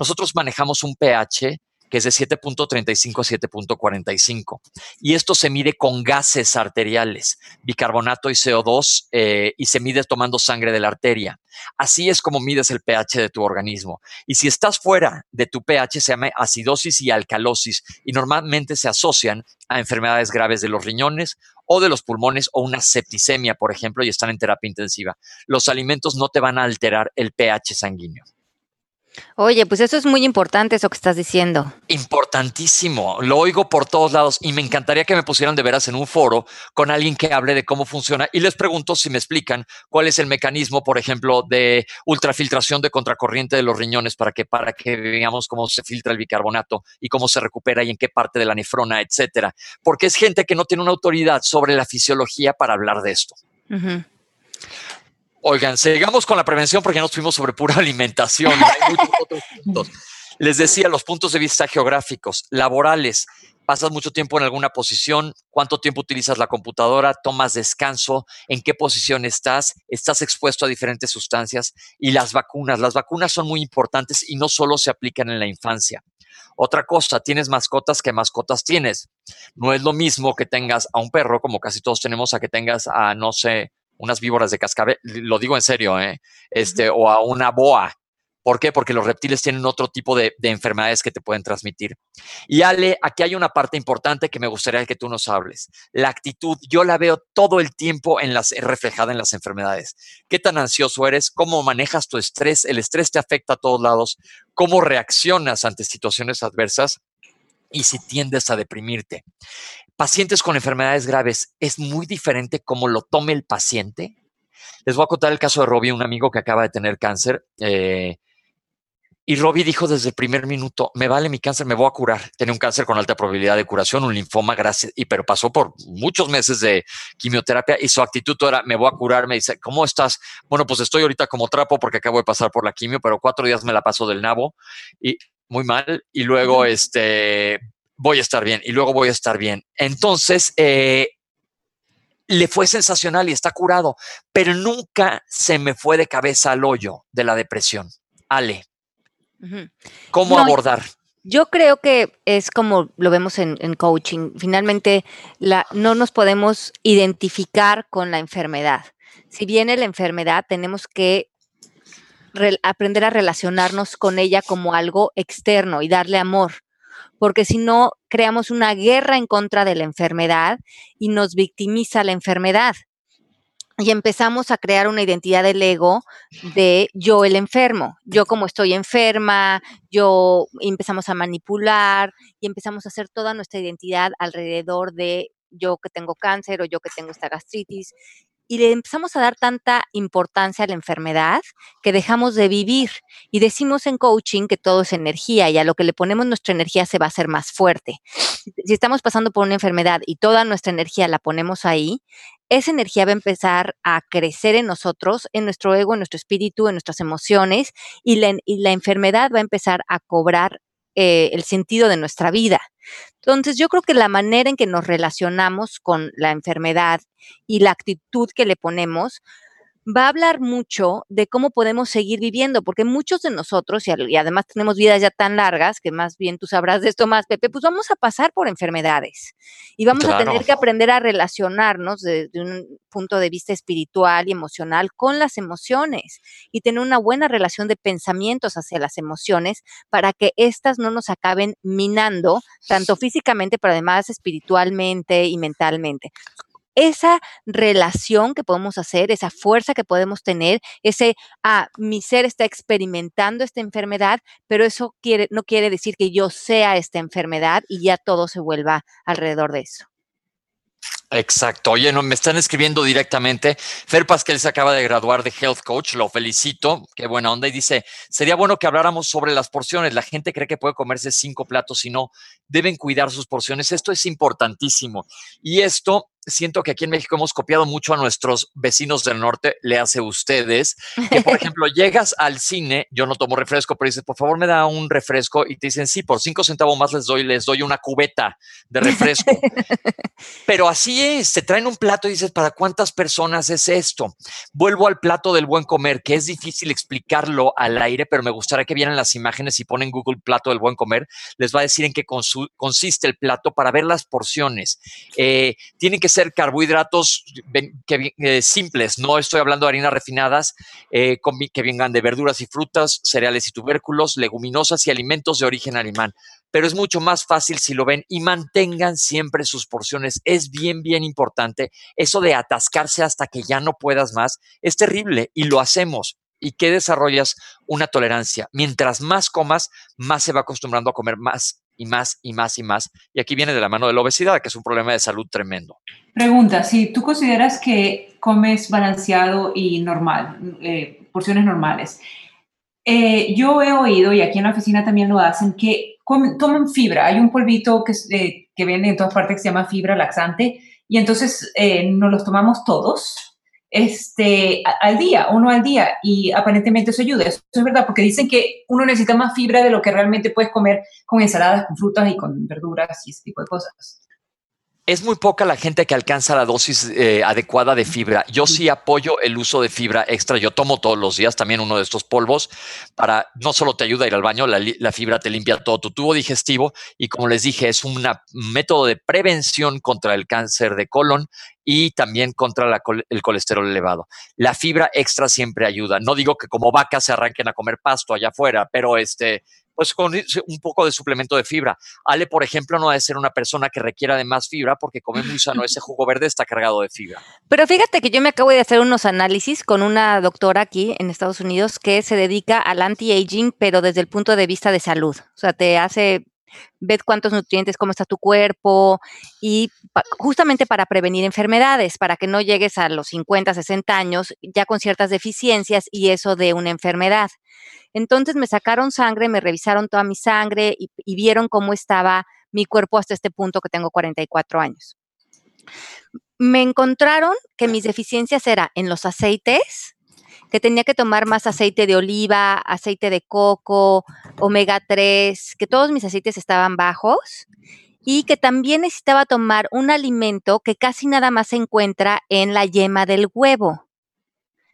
Speaker 2: Nosotros manejamos un pH que es de 7.35 a 7.45. Y esto se mide con gases arteriales, bicarbonato y CO2, eh, y se mide tomando sangre de la arteria. Así es como mides el pH de tu organismo. Y si estás fuera de tu pH, se llama acidosis y alcalosis, y normalmente se asocian a enfermedades graves de los riñones o de los pulmones o una septicemia, por ejemplo, y están en terapia intensiva. Los alimentos no te van a alterar el pH sanguíneo.
Speaker 1: Oye, pues eso es muy importante, eso que estás diciendo.
Speaker 2: Importantísimo. Lo oigo por todos lados y me encantaría que me pusieran de veras en un foro con alguien que hable de cómo funciona y les pregunto si me explican cuál es el mecanismo, por ejemplo, de ultrafiltración de contracorriente de los riñones para que, para que veamos cómo se filtra el bicarbonato y cómo se recupera y en qué parte de la nefrona, etcétera. Porque es gente que no tiene una autoridad sobre la fisiología para hablar de esto. Oigan, sigamos con la prevención porque nos fuimos sobre pura (laughs) alimentación. Hay muchos otros puntos. Les decía, los puntos de vista geográficos, laborales. Pasas mucho tiempo en alguna posición, cuánto tiempo utilizas la computadora, tomas descanso, en qué posición estás, estás expuesto a diferentes sustancias y las vacunas. Las vacunas son muy importantes y no solo se aplican en la infancia. Otra cosa, tienes mascotas, ¿qué mascotas tienes? No es lo mismo que tengas a un perro, como casi todos tenemos, a que tengas a, no sé, unas víboras de cascabel, lo digo en serio, ¿eh? este, o a una boa. ¿Por qué? Porque los reptiles tienen otro tipo de, enfermedades que te pueden transmitir. Y Ale, aquí hay una parte importante que me gustaría que tú nos hables. La actitud, yo la veo todo el tiempo en las, reflejada en las enfermedades. ¿Qué tan ansioso eres? ¿Cómo manejas tu estrés? El estrés te afecta a todos lados. ¿Cómo reaccionas ante situaciones adversas? Y si tiendes a deprimirte pacientes con enfermedades graves, es muy diferente cómo lo tome el paciente. Les voy a contar el caso de Robbie, un amigo que acaba de tener cáncer. Eh, y Robbie dijo desde el primer minuto, me vale mi cáncer, me voy a curar. Tiene un cáncer con alta probabilidad de curación, un linfoma, gracias, y pero pasó por muchos meses de quimioterapia y su actitud era, me voy a curar, me dice, ¿cómo estás? Bueno, pues estoy ahorita como trapo porque acabo de pasar por la quimio, pero cuatro días me la paso del nabo y muy mal. Y luego, este, voy a estar bien y luego voy a estar bien. Entonces, eh, le fue sensacional y está curado, pero nunca se me fue de cabeza al hoyo de la depresión. Ale, ¿cómo abordar?
Speaker 1: Yo creo que es como lo vemos en, coaching. Finalmente, la, no nos podemos identificar con la enfermedad. Si viene la enfermedad, tenemos que aprender a relacionarnos con ella como algo externo y darle amor porque si no, creamos una guerra en contra de la enfermedad y nos victimiza la enfermedad. Y empezamos a crear una identidad del ego de yo el enfermo, yo como estoy enferma, yo empezamos a manipular y empezamos a hacer toda nuestra identidad alrededor de yo que tengo cáncer o yo que tengo esta gastritis y le empezamos a dar tanta importancia a la enfermedad que dejamos de vivir y decimos en coaching que todo es energía y a lo que le ponemos nuestra energía se va a hacer más fuerte. Si estamos pasando por una enfermedad y toda nuestra energía la ponemos ahí, esa energía va a empezar a crecer en nosotros, en nuestro ego, en nuestro espíritu, en nuestras emociones y la, y la enfermedad va a empezar a cobrar eh, el sentido de nuestra vida. Entonces, yo creo que la manera en que nos relacionamos con la enfermedad y la actitud que le ponemos va a hablar mucho de cómo podemos seguir viviendo, porque muchos de nosotros, y, además tenemos vidas ya tan largas, que más bien tú sabrás de esto más, Pepe, pues vamos a pasar por enfermedades y vamos a tener que aprender a relacionarnos desde un punto de vista espiritual y emocional con las emociones y tener una buena relación de pensamientos hacia las emociones para que éstas no nos acaben minando, tanto físicamente, pero además espiritualmente y mentalmente esa relación que podemos hacer, esa fuerza que podemos tener, ese, ah, mi ser está experimentando esta enfermedad, pero eso quiere, no quiere decir que yo sea esta enfermedad y ya todo se vuelva alrededor de eso.
Speaker 2: Exacto. Oye, no, me están escribiendo directamente. Fer Pasquel se acaba de graduar de Health Coach, lo felicito. Qué buena onda. Y dice, sería bueno que habláramos sobre las porciones. La gente cree que puede comerse cinco platos y no, deben cuidar sus porciones. Esto es importantísimo. Y esto siento que aquí en México hemos copiado mucho a nuestros vecinos del norte, le hace ustedes, que por (laughs) ejemplo llegas al cine, yo no tomo refresco, pero dices, por favor me da un refresco y te dicen, sí, por cinco centavos más les doy, les doy una cubeta de refresco. (laughs) pero así es, te traen un plato y dices, ¿para cuántas personas es esto? Vuelvo al plato del buen comer, que es difícil explicarlo al aire, pero me gustaría que vieran las imágenes y ponen Google plato del buen comer, les va a decir en qué consiste el plato para ver las porciones. Eh, tienen que ser carbohidratos que, eh, simples, no estoy hablando de harinas refinadas, eh, que vengan de verduras y frutas, cereales y tubérculos, leguminosas y alimentos de origen animal. Pero es mucho más fácil si lo ven y mantengan siempre sus porciones. Es bien, bien importante. Eso de atascarse hasta que ya no puedas más es terrible y lo hacemos y que desarrollas una tolerancia. Mientras más comas, más se va acostumbrando a comer más y más y más y más. Y aquí viene de la mano de la obesidad, que es un problema de salud tremendo.
Speaker 3: Pregunta, si tú consideras que comes balanceado y normal, eh, porciones normales, eh, yo he oído, y aquí en la oficina también lo hacen, que toman fibra. Hay un polvito que, eh, que viene en todas partes que se llama fibra laxante, y entonces nos los tomamos todos este, al día, uno al día, y aparentemente eso ayuda. Eso es verdad, porque dicen que uno necesita más fibra de lo que realmente puedes comer con ensaladas, con frutas y con verduras y ese tipo de cosas
Speaker 2: es muy poca la gente que alcanza la dosis eh, adecuada de fibra. Yo sí apoyo el uso de fibra extra. Yo tomo todos los días también uno de estos polvos para no solo te ayuda a ir al baño, la, fibra te limpia todo tu tubo digestivo y como les dije, es un método de prevención contra el cáncer de colon y también contra el colesterol elevado. La fibra extra siempre ayuda. No digo que como vacas se arranquen a comer pasto allá afuera, pero este, pues con un poco de suplemento de fibra. Ale, por ejemplo, no debe ser una persona que requiera de más fibra porque come muy sano. Ese jugo verde está cargado de fibra.
Speaker 1: Pero fíjate que yo me acabo de hacer unos análisis con una doctora aquí en Estados Unidos que se dedica al anti-aging, pero desde el punto de vista de salud. O sea, te hace ver cuántos nutrientes, cómo está tu cuerpo y justamente para prevenir enfermedades, para que no llegues a los 50, 60 años ya con ciertas deficiencias y eso de una enfermedad. Entonces me sacaron sangre, me revisaron toda mi sangre y, vieron cómo estaba mi cuerpo hasta este punto que tengo 44 años. Me encontraron que mis deficiencias eran en los aceites, que tenía que tomar más aceite de oliva, aceite de coco, omega 3, que todos mis aceites estaban bajos y que también necesitaba tomar un alimento que casi nada más se encuentra en la yema del huevo.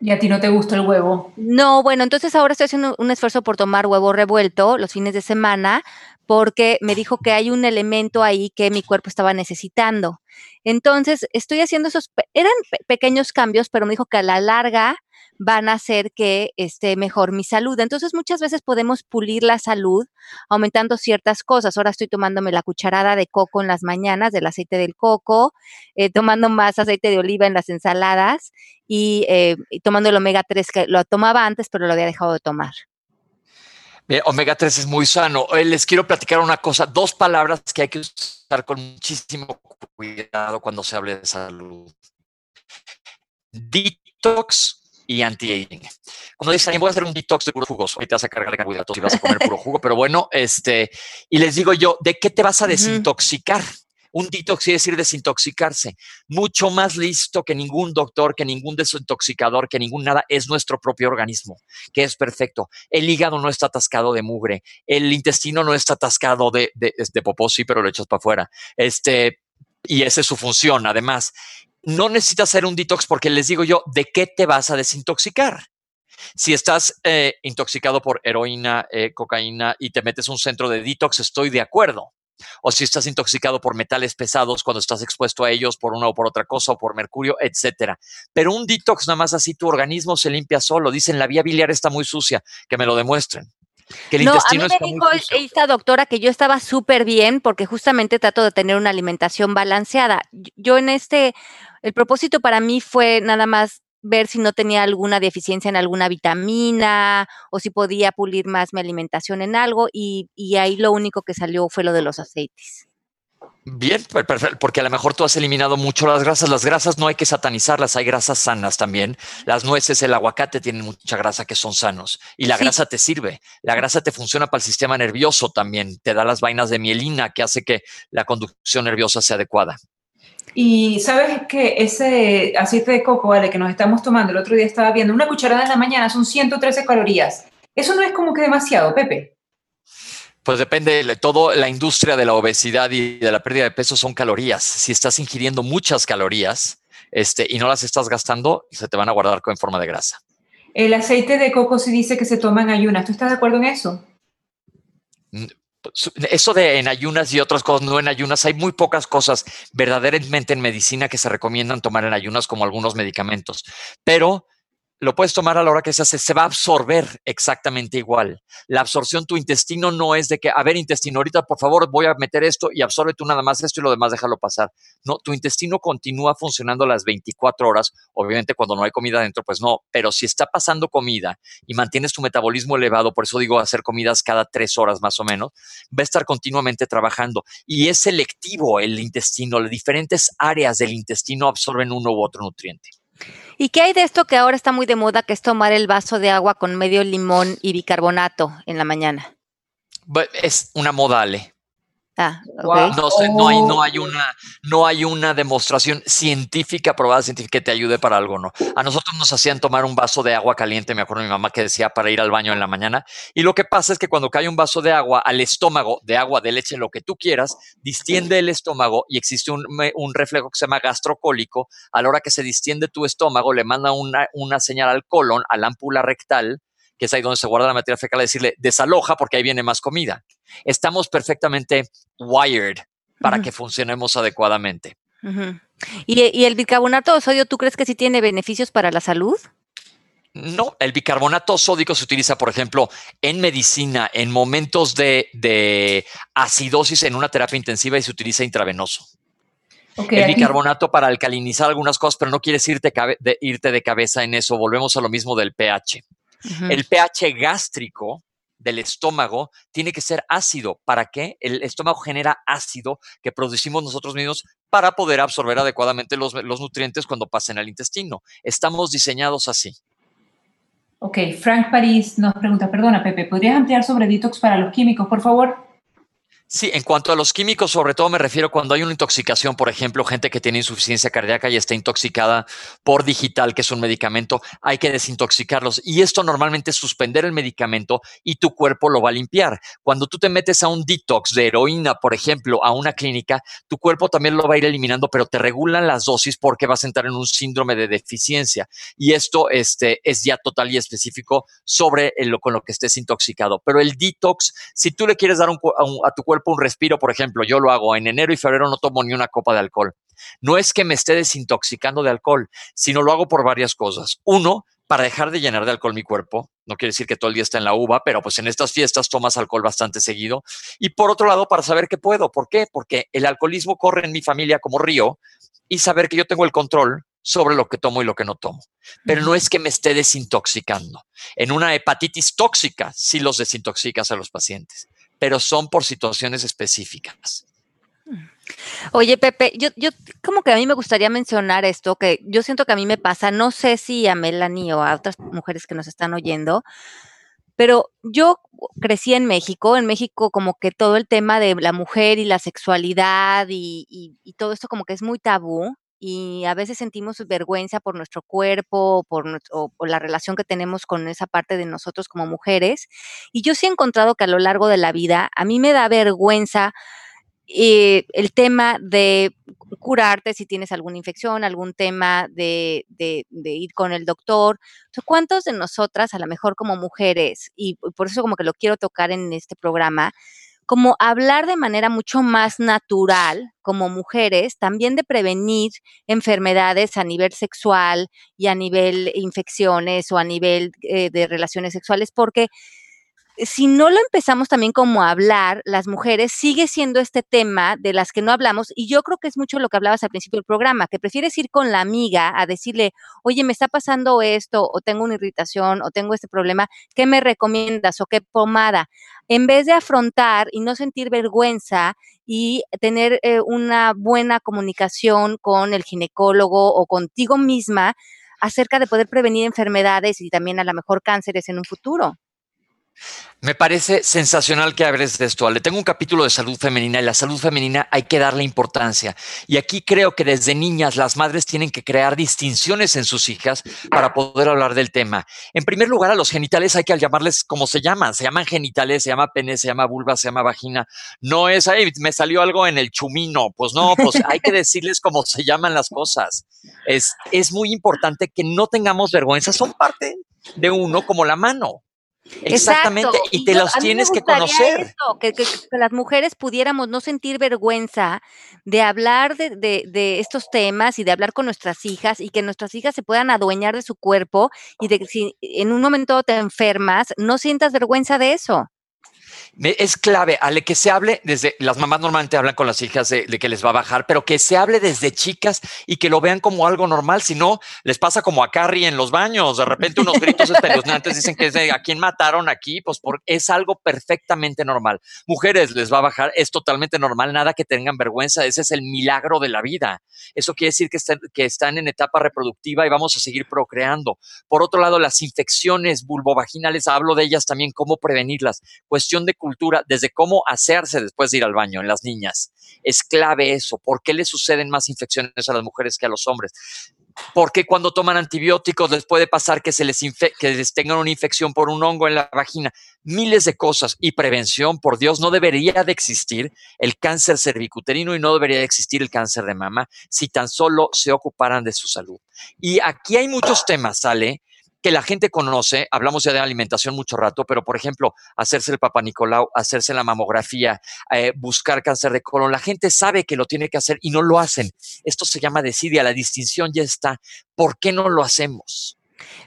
Speaker 3: ¿Y a ti no te gusta el huevo?
Speaker 1: No, bueno, entonces ahora estoy haciendo un esfuerzo por tomar huevo revuelto los fines de semana porque me dijo que hay un elemento ahí que mi cuerpo estaba necesitando. Entonces, estoy haciendo esos, eran pequeños cambios, pero me dijo que a la larga van a hacer que esté mejor mi salud. Entonces, muchas veces podemos pulir la salud aumentando ciertas cosas. Ahora estoy tomándome la cucharada de coco en las mañanas, del aceite del coco, eh, tomando más aceite de oliva en las ensaladas y, eh, y tomando el omega 3 que lo tomaba antes, pero lo había dejado de tomar.
Speaker 2: omega 3 es muy sano. Eh, les quiero platicar una cosa, dos palabras que hay que usar con muchísimo cuidado cuando se hable de salud. Detox y anti-aging. Cuando dicen, voy a hacer un detox de puro jugos, ahorita vas a cargar de carbohidratos y vas a comer puro jugo, pero bueno, este, y les digo yo, ¿de qué te vas a desintoxicar? Un detox quiere decir desintoxicarse. Mucho más listo que ningún doctor, que ningún desintoxicador, que ningún nada, es nuestro propio organismo, que es perfecto. El hígado no está atascado de mugre, el intestino no está atascado de, de, de popó, sí, pero lo echas para afuera. Este, y esa es su función, además no necesitas hacer un detox porque les digo yo, ¿de qué te vas a desintoxicar? Si estás eh, intoxicado por heroína, eh, cocaína y te metes un centro de detox, estoy de acuerdo. O si estás intoxicado por metales pesados cuando estás expuesto a ellos por una o por otra cosa o por mercurio, etcétera. Pero un detox nada más así tu organismo se limpia solo. Dicen la vía biliar está muy sucia, que me lo demuestren. Que el
Speaker 1: no, a mí me dijo esta doctora que yo estaba súper bien porque justamente trato de tener una alimentación balanceada. Yo en este, el propósito para mí fue nada más ver si no tenía alguna deficiencia en alguna vitamina o si podía pulir más mi alimentación en algo y, y ahí lo único que salió fue lo de los aceites.
Speaker 2: Bien, perfecto, porque a lo mejor tú has eliminado mucho las grasas. Las grasas no hay que satanizarlas, hay grasas sanas también. Las nueces, el aguacate tienen mucha grasa que son sanos y la sí. grasa te sirve. La grasa te funciona para el sistema nervioso también, te da las vainas de mielina que hace que la conducción nerviosa sea adecuada.
Speaker 3: Y sabes que ese aceite de coco, vale, que nos estamos tomando, el otro día estaba viendo, una cucharada en la mañana son 113 calorías. Eso no es como que demasiado, Pepe.
Speaker 2: Pues depende de todo, la industria de la obesidad y de la pérdida de peso son calorías. Si estás ingiriendo muchas calorías este, y no las estás gastando, se te van a guardar en forma de grasa.
Speaker 3: El aceite de coco se dice que se toma en ayunas. ¿Tú estás de acuerdo en eso?
Speaker 2: Eso de en ayunas y otras cosas, no en ayunas, hay muy pocas cosas verdaderamente en medicina que se recomiendan tomar en ayunas como algunos medicamentos, pero lo puedes tomar a la hora que se hace, se va a absorber exactamente igual. La absorción, tu intestino no es de que, a ver, intestino, ahorita por favor voy a meter esto y absorbe tú nada más esto y lo demás déjalo pasar. No, tu intestino continúa funcionando las 24 horas. Obviamente cuando no hay comida dentro, pues no, pero si está pasando comida y mantienes tu metabolismo elevado, por eso digo hacer comidas cada tres horas más o menos, va a estar continuamente trabajando. Y es selectivo el intestino, las diferentes áreas del intestino absorben uno u otro nutriente.
Speaker 1: ¿Y qué hay de esto que ahora está muy de moda, que es tomar el vaso de agua con medio limón y bicarbonato en la mañana?
Speaker 2: Es una moda, Ale.
Speaker 1: Ah, okay.
Speaker 2: no, no, hay, no, hay una, no hay una demostración científica, probada científica que te ayude para algo, ¿no? A nosotros nos hacían tomar un vaso de agua caliente, me acuerdo de mi mamá que decía para ir al baño en la mañana. Y lo que pasa es que cuando cae un vaso de agua al estómago, de agua, de leche, lo que tú quieras, distiende el estómago y existe un, un reflejo que se llama gastrocólico. A la hora que se distiende tu estómago, le manda una, una señal al colon, a la ámpula rectal, que es ahí donde se guarda la materia fecal, a decirle desaloja porque ahí viene más comida. Estamos perfectamente wired para uh -huh. que funcionemos adecuadamente.
Speaker 1: Uh -huh. ¿Y, ¿Y, el bicarbonato de sodio, tú crees que sí tiene beneficios para la salud?
Speaker 2: No, el bicarbonato sódico se utiliza, por ejemplo, en medicina, en momentos de, de acidosis en una terapia intensiva y se utiliza intravenoso. Okay, el bicarbonato aquí. para alcalinizar algunas cosas, pero no quieres irte, de, irte de cabeza en eso. Volvemos a lo mismo del pH. Uh -huh. El pH gástrico del estómago tiene que ser ácido. ¿Para qué? El estómago genera ácido que producimos nosotros mismos para poder absorber adecuadamente los, los nutrientes cuando pasen al intestino. Estamos diseñados así.
Speaker 3: Ok, Frank París nos pregunta, perdona Pepe, ¿podrías ampliar sobre detox para los químicos, por favor?
Speaker 2: Sí, en cuanto a los químicos, sobre todo me refiero cuando hay una intoxicación, por ejemplo, gente que tiene insuficiencia cardíaca y está intoxicada por digital, que es un medicamento, hay que desintoxicarlos. Y esto normalmente es suspender el medicamento y tu cuerpo lo va a limpiar. Cuando tú te metes a un detox de heroína, por ejemplo, a una clínica, tu cuerpo también lo va a ir eliminando, pero te regulan las dosis porque vas a entrar en un síndrome de deficiencia. Y esto este, es ya total y específico sobre lo, con lo que estés intoxicado. Pero el detox, si tú le quieres dar a, a tu cuerpo un respiro, por ejemplo, yo lo hago en enero y febrero no tomo ni una copa de alcohol. No es que me esté desintoxicando de alcohol, sino lo hago por varias cosas. Uno, para dejar de llenar de alcohol mi cuerpo. No quiere decir que todo el día está en la uva, pero pues en estas fiestas tomas alcohol bastante seguido. Y por otro lado, para saber que puedo. ¿Por qué? Porque el alcoholismo corre en mi familia como río y saber que yo tengo el control sobre lo que tomo y lo que no tomo. Pero no es que me esté desintoxicando. En una hepatitis tóxica, sí los desintoxicas a los pacientes pero son por situaciones específicas.
Speaker 1: Oye, Pepe, yo, yo como que a mí me gustaría mencionar esto, que yo siento que a mí me pasa, no sé si a Melanie o a otras mujeres que nos están oyendo, pero yo crecí en México, en México como que todo el tema de la mujer y la sexualidad y, y todo esto como que es muy tabú y a veces sentimos vergüenza por nuestro cuerpo por o, la relación que tenemos con esa parte de nosotros como mujeres. Y yo sí he encontrado que a lo largo de la vida a mí me da vergüenza eh, el tema de curarte si tienes alguna infección, algún tema de, de, ir con el doctor. ¿Cuántos de nosotras, a lo mejor como mujeres, y por eso como que lo quiero tocar en este programa, como hablar de manera mucho más natural como mujeres, también de prevenir enfermedades a nivel sexual y a nivel infecciones o a nivel eh, de relaciones sexuales, porque si no lo empezamos también como a hablar, las mujeres, sigue siendo este tema de las que no hablamos. Y yo creo que es mucho lo que hablabas al principio del programa, que prefieres ir con la amiga a decirle, oye, me está pasando esto, o tengo una irritación, o tengo este problema, ¿qué me recomiendas o qué pomada? En vez de afrontar y no sentir vergüenza y tener eh, una buena comunicación con el ginecólogo o contigo misma acerca de poder prevenir enfermedades y también a lo mejor cánceres en un futuro.
Speaker 2: Me parece sensacional que hables de esto, Ale. Tengo un capítulo de salud femenina y la salud femenina hay que darle importancia. Y aquí creo que desde niñas las madres tienen que crear distinciones en sus hijas para poder hablar del tema. En primer lugar, a los genitales hay que llamarles como se llaman. Se llaman genitales, se llama pene, se llama vulva, se llama vagina. No es, ahí me salió algo en el chumino. Pues no, pues hay que decirles cómo se llaman las cosas. Es, es muy importante que no tengamos vergüenza. Son parte de uno como la mano. Exactamente, y te los tienes que conocer.
Speaker 1: que, las mujeres pudiéramos no sentir vergüenza de hablar de, de, estos temas y de hablar con nuestras hijas y que nuestras hijas se puedan adueñar de su cuerpo y de que si en un momento te enfermas, no sientas vergüenza de eso
Speaker 2: es clave, Ale, que se hable desde, las mamás normalmente hablan con las hijas de, que les va a bajar, pero que se hable desde chicas y que lo vean como algo normal, si no, les pasa como a Carrie en los baños, de repente unos gritos espeluznantes dicen que es de a quién mataron aquí, pues es algo perfectamente normal. Mujeres les va a bajar, es totalmente normal, nada que tengan vergüenza, ese es el milagro de la vida. Eso quiere decir que están, que están en etapa reproductiva y vamos a seguir procreando. Por otro lado, las infecciones vulvovaginales, hablo de ellas también, cómo prevenirlas. Cuestión de cultura, desde cómo hacerse después de ir al baño en las niñas. Es clave eso. ¿Por qué le suceden más infecciones a las mujeres que a los hombres? Porque cuando toman antibióticos les puede pasar que se les, que les tengan una infección por un hongo en la vagina. Miles de cosas y prevención, por Dios, no debería de existir el cáncer cervicuterino y no debería de existir el cáncer de mama si tan solo se ocuparan de su salud. Y aquí hay muchos temas, ¿sale? Que la gente conoce, hablamos ya de alimentación mucho rato, pero por ejemplo, hacerse el Papa Nicolau, hacerse la mamografía, eh, buscar cáncer de colon, la gente sabe que lo tiene que hacer y no lo hacen. Esto se llama desidia, la distinción ya está. ¿Por qué no lo hacemos?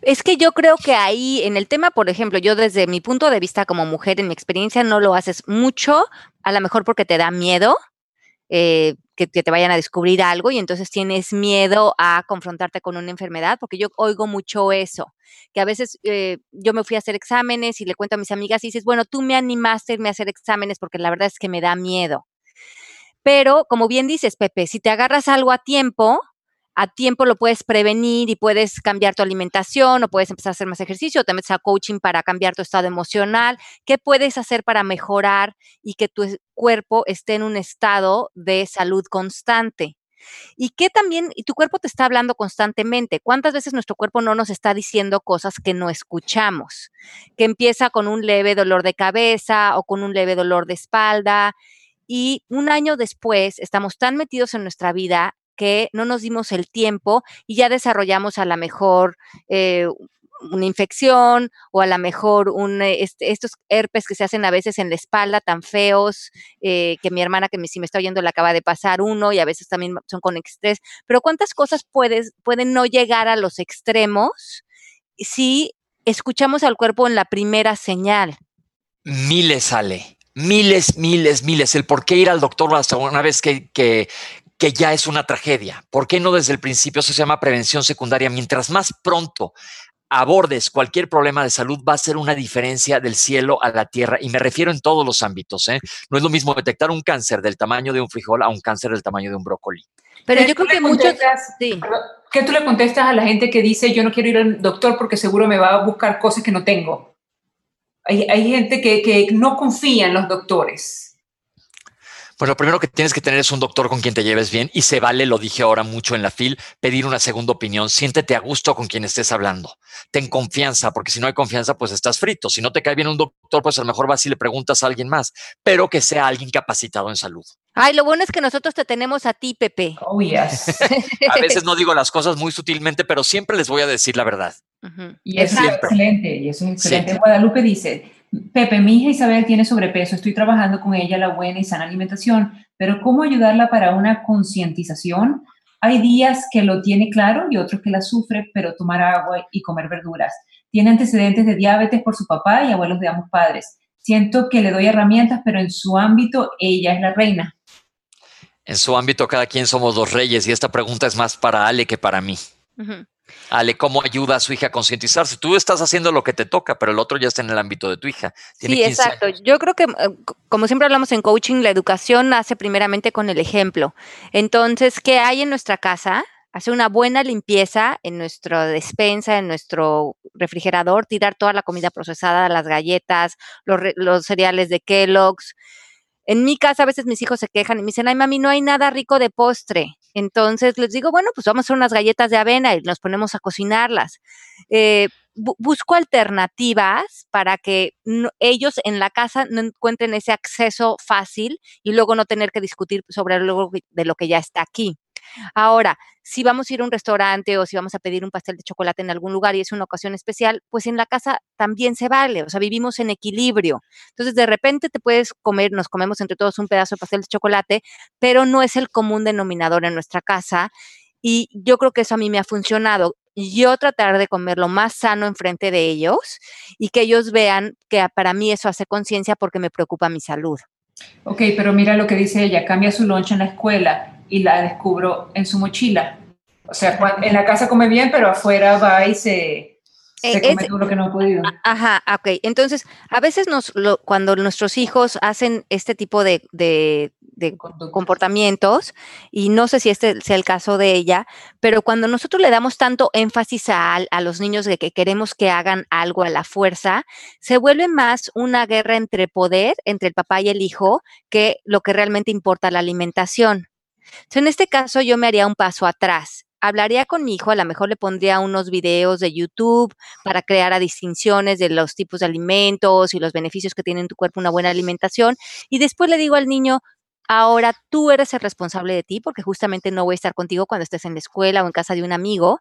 Speaker 1: Es que yo creo que ahí, en el tema, por ejemplo, yo desde mi punto de vista como mujer, en mi experiencia, no lo haces mucho, a lo mejor porque te da miedo, eh, que, te vayan a descubrir algo y entonces tienes miedo a confrontarte con una enfermedad, porque yo oigo mucho eso, que a veces eh, yo me fui a hacer exámenes y le cuento a mis amigas y dices, bueno, tú me animaste a irme a hacer exámenes porque la verdad es que me da miedo. Pero, como bien dices, Pepe, si te agarras algo a tiempo, a tiempo lo puedes prevenir y puedes cambiar tu alimentación o puedes empezar a hacer más ejercicio o te metes a coaching para cambiar tu estado emocional. ¿Qué puedes hacer para mejorar y que tu cuerpo esté en un estado de salud constante? Y que también, y tu cuerpo te está hablando constantemente. ¿Cuántas veces nuestro cuerpo no nos está diciendo cosas que no escuchamos? Que empieza con un leve dolor de cabeza o con un leve dolor de espalda. Y un año después estamos tan metidos en nuestra vida que no nos dimos el tiempo y ya desarrollamos a lo mejor eh, una infección o a lo mejor un, eh, este, estos herpes que se hacen a veces en la espalda tan feos, eh, que mi hermana que me, si me está oyendo le acaba de pasar uno y a veces también son con estrés. Pero ¿cuántas cosas puedes, pueden no llegar a los extremos si escuchamos al cuerpo en la primera señal?
Speaker 2: Miles sale. Miles, miles, miles. El por qué ir al doctor hasta una vez que, que, que ya es una tragedia. ¿Por qué no desde el principio? Eso se llama prevención secundaria. Mientras más pronto abordes cualquier problema de salud, va a ser una diferencia del cielo a la tierra. Y me refiero en todos los ámbitos. ¿eh? No es lo mismo detectar un cáncer del tamaño de un frijol a un cáncer del tamaño de un brócoli.
Speaker 1: Pero yo creo que muchos... Sí.
Speaker 3: ¿Qué tú le contestas a la gente que dice yo no quiero ir al doctor porque seguro me va a buscar cosas que no tengo? Hay, hay gente que, que no confía en los doctores.
Speaker 2: Pues lo primero que tienes que tener es un doctor con quien te lleves bien y se vale, lo dije ahora mucho en la FIL, pedir una segunda opinión. Siéntete a gusto con quien estés hablando. Ten confianza, porque si no hay confianza, pues estás frito. Si no te cae bien un doctor, pues a lo mejor vas y le preguntas a alguien más, pero que sea alguien capacitado en salud.
Speaker 1: Ay, lo bueno es que nosotros te tenemos a ti, Pepe.
Speaker 3: Oh, yes. (laughs)
Speaker 2: a veces no digo las cosas muy sutilmente, pero siempre les voy a decir la verdad.
Speaker 3: Y es excelente, y es excelente. Guadalupe dice, Pepe, mi hija Isabel tiene sobrepeso, estoy trabajando con ella la buena y sana alimentación, pero ¿cómo ayudarla para una concientización? Hay días que lo tiene claro y otros que la sufre, pero tomar agua y comer verduras. Tiene antecedentes de diabetes por su papá y abuelos de ambos padres. Siento que le doy herramientas, pero en su ámbito ella es la reina.
Speaker 2: En su ámbito cada quien somos los reyes y esta pregunta es más para Ale que para mí. Ale, ¿cómo ayuda a su hija a concientizarse? Tú estás haciendo lo que te toca, pero el otro ya está en el ámbito de tu hija.
Speaker 1: sí, exacto. Yo creo que, eh, como siempre hablamos en coaching, la educación nace primeramente con el ejemplo. Entonces, ¿qué hay en nuestra casa? Hacer una buena limpieza en nuestra despensa, en nuestro refrigerador, tirar toda la comida procesada, las galletas, los, los cereales de Kellogg's. En mi casa a veces mis hijos se quejan y me dicen, ay mami, no hay nada rico de postre. Entonces les digo, bueno, pues vamos a hacer unas galletas de avena y nos ponemos a cocinarlas. Eh, busco alternativas para que ellos en la casa no encuentren ese acceso fácil y luego no tener que discutir sobre lo, de lo que ya está aquí. Ahora, si vamos a ir a un restaurante o si vamos a pedir un pastel de chocolate en algún lugar y es una ocasión especial, pues en la casa también se vale, o sea, vivimos en equilibrio. Entonces, de repente te puedes comer, nos comemos entre todos un pedazo de pastel de chocolate, pero no es el común denominador en nuestra casa. Y yo creo que eso a mí me ha funcionado. Yo tratar de comer lo más sano enfrente de ellos y que ellos vean que para mí eso hace conciencia porque me preocupa mi salud.
Speaker 3: Ok, pero mira lo que dice ella, cambia su loncha en la escuela y la descubro en su mochila. O sea, en la casa come bien, pero afuera va y se, se come todo lo que no ha podido.
Speaker 1: Ajá, ok. Entonces, a veces nos, cuando nuestros hijos hacen este tipo de, de, comportamientos, y no sé si este sea el caso de ella, pero cuando nosotros le damos tanto énfasis a, a los niños de que queremos que hagan algo a la fuerza, se vuelve más una guerra entre poder, entre el papá y el hijo, que lo que realmente importa la alimentación en este caso yo me haría un paso atrás. Hablaría con mi hijo, a lo mejor le pondría unos videos de YouTube para crear a distinciones de los tipos de alimentos y los beneficios que tiene en tu cuerpo una buena alimentación. Y después le digo al niño, ahora tú eres el responsable de ti, porque justamente no voy a estar contigo cuando estés en la escuela o en casa de un amigo,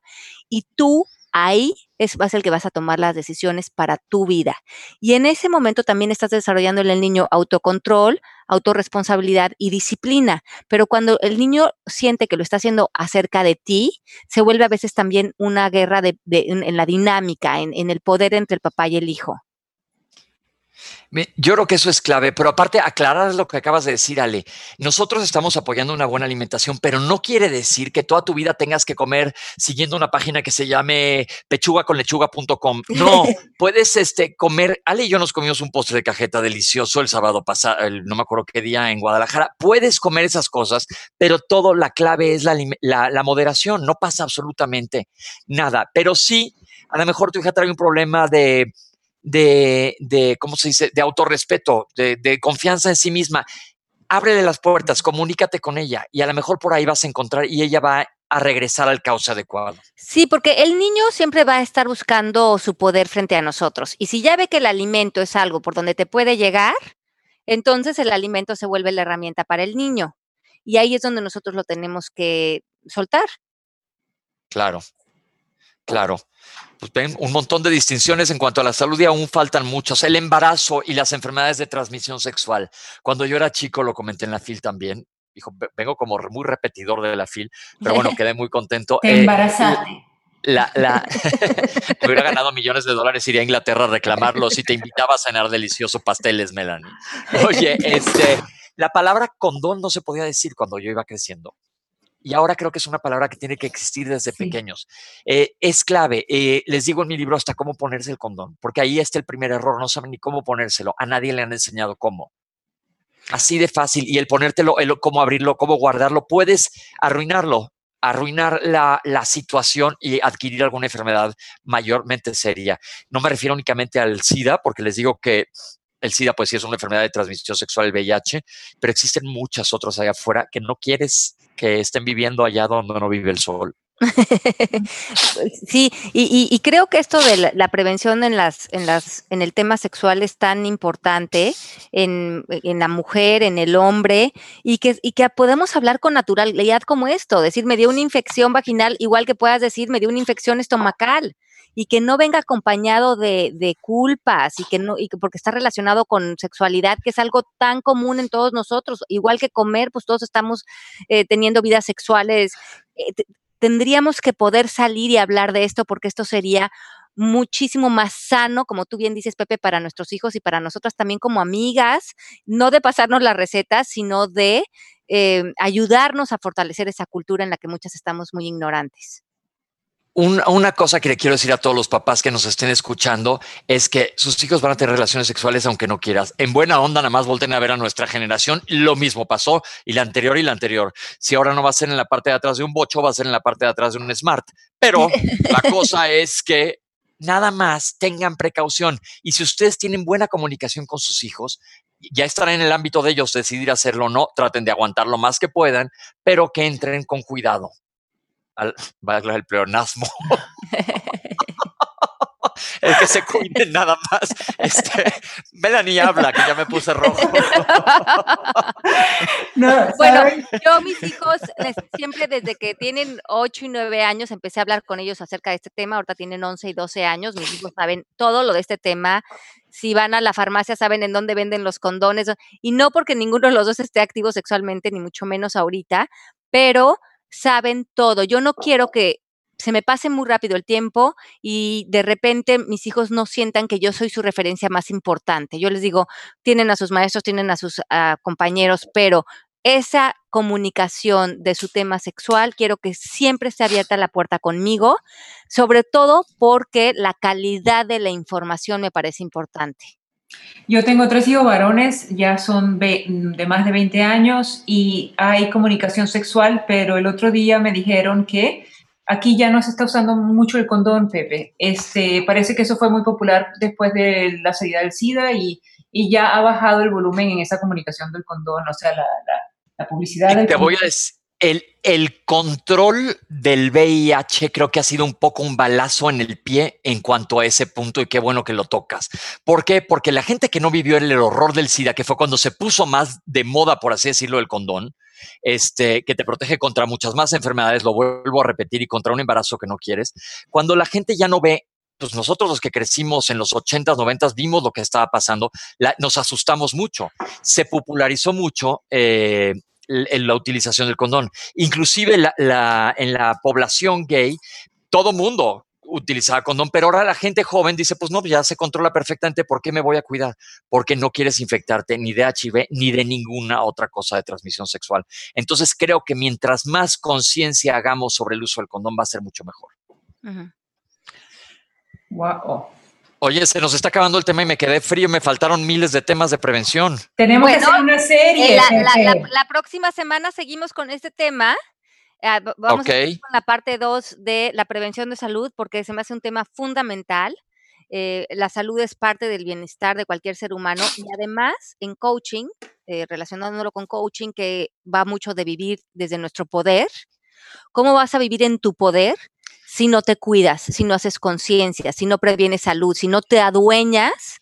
Speaker 1: y tú ahí es, vas el que vas a tomar las decisiones para tu vida. Y en ese momento también estás desarrollando en el niño autocontrol, autorresponsabilidad y disciplina. Pero cuando el niño siente que lo está haciendo acerca de ti, se vuelve a veces también una guerra de, en, la dinámica, en, en el poder entre el papá y el hijo.
Speaker 2: Yo creo que eso es clave, pero aparte aclarar lo que acabas de decir, Ale. Nosotros estamos apoyando una buena alimentación, pero no quiere decir que toda tu vida tengas que comer siguiendo una página que se llame pechugaconlechuga.com. No, (laughs) puedes este, comer. Ale y yo nos comimos un postre de cajeta delicioso el sábado pasado, no me acuerdo qué día en Guadalajara. Puedes comer esas cosas, pero todo la clave es la, la moderación. No pasa absolutamente nada, pero sí, a lo mejor tu hija trae un problema de de, de ¿cómo se dice?, de autorrespeto, de, de confianza en sí misma. Ábrele las puertas, comunícate con ella y a lo mejor por ahí vas a encontrar y ella va a regresar al cauce adecuado.
Speaker 1: Sí, porque el niño siempre va a estar buscando su poder frente a nosotros. Y si ya ve que el alimento es algo por donde te puede llegar, entonces el alimento se vuelve la herramienta para el niño. Y ahí es donde nosotros lo tenemos que soltar.
Speaker 2: Claro, claro pues ven un montón de distinciones en cuanto a la salud y aún faltan muchos. El embarazo y las enfermedades de transmisión sexual. Cuando yo era chico, lo comenté en la FIL también. Dijo, vengo como muy repetidor de la FIL, pero bueno, quedé muy contento.
Speaker 3: Te embarazaste.
Speaker 2: la, la (laughs) (laughs) me hubiera ganado millones de dólares, iría a Inglaterra a reclamarlo si te invitaba a cenar delicioso pasteles, Melanie. Oye, este, la palabra condón no se podía decir cuando yo iba creciendo y ahora creo que es una palabra que tiene que existir desde pequeños. Eh, es clave. Eh, les digo en mi libro hasta cómo ponerse el condón, porque ahí está el primer error. No saben ni cómo ponérselo. A nadie le han enseñado cómo. Así de fácil. Y el ponértelo, el, cómo abrirlo, cómo guardarlo, puedes arruinarlo arruinar la, la, situación y adquirir alguna enfermedad mayormente seria. No me refiero únicamente al SIDA, porque les digo que el SIDA, pues sí es una enfermedad de transmisión sexual, el VIH, pero existen muchas otras allá afuera que no quieres que estén viviendo allá donde no vive el sol.
Speaker 1: sí, y, creo que esto de la, prevención en las, en las, en el tema sexual es tan importante en, la mujer, en el hombre, y que, y que podemos hablar con naturalidad como esto, decir me dio una infección vaginal, igual que puedas decir me dio una infección estomacal y que no venga acompañado de, de, culpas y que no, y que porque está relacionado con sexualidad, que es algo tan común en todos nosotros, igual que comer, pues todos estamos eh, teniendo vidas sexuales. Eh, tendríamos que poder salir y hablar de esto porque esto sería muchísimo más sano, como tú bien dices, Pepe, para nuestros hijos y para nosotras también como amigas, no de pasarnos las recetas, sino de eh, ayudarnos a fortalecer esa cultura en la que muchas estamos muy ignorantes
Speaker 2: una cosa que le quiero decir a todos los papás que nos estén escuchando es que sus hijos van a tener relaciones sexuales aunque no quieras. En buena onda, nada más volten a ver a nuestra generación. Lo mismo pasó y la anterior y la anterior. Si ahora no va a ser en la parte de atrás de un bocho, va a ser en la parte de atrás de un smart. Pero la (laughs) cosa es que nada más tengan precaución. Y si ustedes tienen buena comunicación con sus hijos, ya estará en el ámbito de ellos decidir hacerlo o no. Traten de aguantar lo más que puedan, pero que entren con cuidado al, valga el pleonasmo. (laughs) el que se cuide nada más. Este, Melanie habla, que ya me puse rojo. (laughs)
Speaker 1: bueno, yo mis hijos, siempre desde que tienen 8 y 9 años, empecé a hablar con ellos acerca de este tema. Ahorita tienen 11 y 12 años. Mis hijos saben todo lo de este tema. Si van a la farmacia, saben en dónde venden los condones. Y no porque ninguno de los dos esté activo sexualmente, ni mucho menos ahorita, pero saben todo. Yo no quiero que se me pase muy rápido el tiempo y de repente mis hijos no sientan que yo soy su referencia más importante. Yo les digo, tienen a sus maestros, tienen a sus compañeros, pero esa comunicación de su tema sexual, quiero que siempre esté abierta la puerta conmigo, sobre todo porque la calidad de la información me parece importante.
Speaker 3: Yo tengo tres hijos varones, ya son de más de 20 años y hay comunicación sexual, pero el otro día me dijeron que aquí ya no se está usando mucho el condón, Pepe. Este, parece que eso fue muy popular después de la salida del SIDA y, y ya ha bajado el volumen en esa comunicación del condón, o sea, la, la, publicidad.
Speaker 2: Del te voy a el, control del VIH creo que ha sido un poco un balazo en el pie en cuanto a ese punto y qué bueno que lo tocas. ¿Por qué? Porque la gente que no vivió el horror del SIDA, que fue cuando se puso más de moda, por así decirlo, el condón, este, que te protege contra muchas más enfermedades, lo vuelvo a repetir, y contra un embarazo que no quieres, cuando la gente ya no ve pues nosotros los que crecimos en los 80s, 90 vimos lo que estaba pasando, nos asustamos mucho. Se popularizó mucho eh, la utilización del condón. Inclusive la, en la población gay, todo mundo utilizaba condón, pero ahora la gente joven dice, pues no, ya se controla perfectamente, ¿por qué me voy a cuidar? Porque no quieres infectarte ni de HIV ni de ninguna otra cosa de transmisión sexual. Entonces creo que mientras más conciencia hagamos sobre el uso del condón va a ser mucho mejor.
Speaker 3: Wow.
Speaker 2: Oye, se nos está acabando el tema y me quedé frío, me faltaron miles de temas de prevención.
Speaker 3: Tenemos que hacer una serie.
Speaker 1: Eh, la, la, próxima semana seguimos con este tema. Ah, vamos a ir con la parte 2 de la prevención de salud porque se me hace un tema fundamental. Eh, la salud es parte del bienestar de cualquier ser humano y además en coaching, eh, relacionándolo con coaching que va mucho de vivir desde nuestro poder, ¿cómo vas a vivir en tu poder si no te cuidas, si no haces conciencia, si no previenes salud, si no te adueñas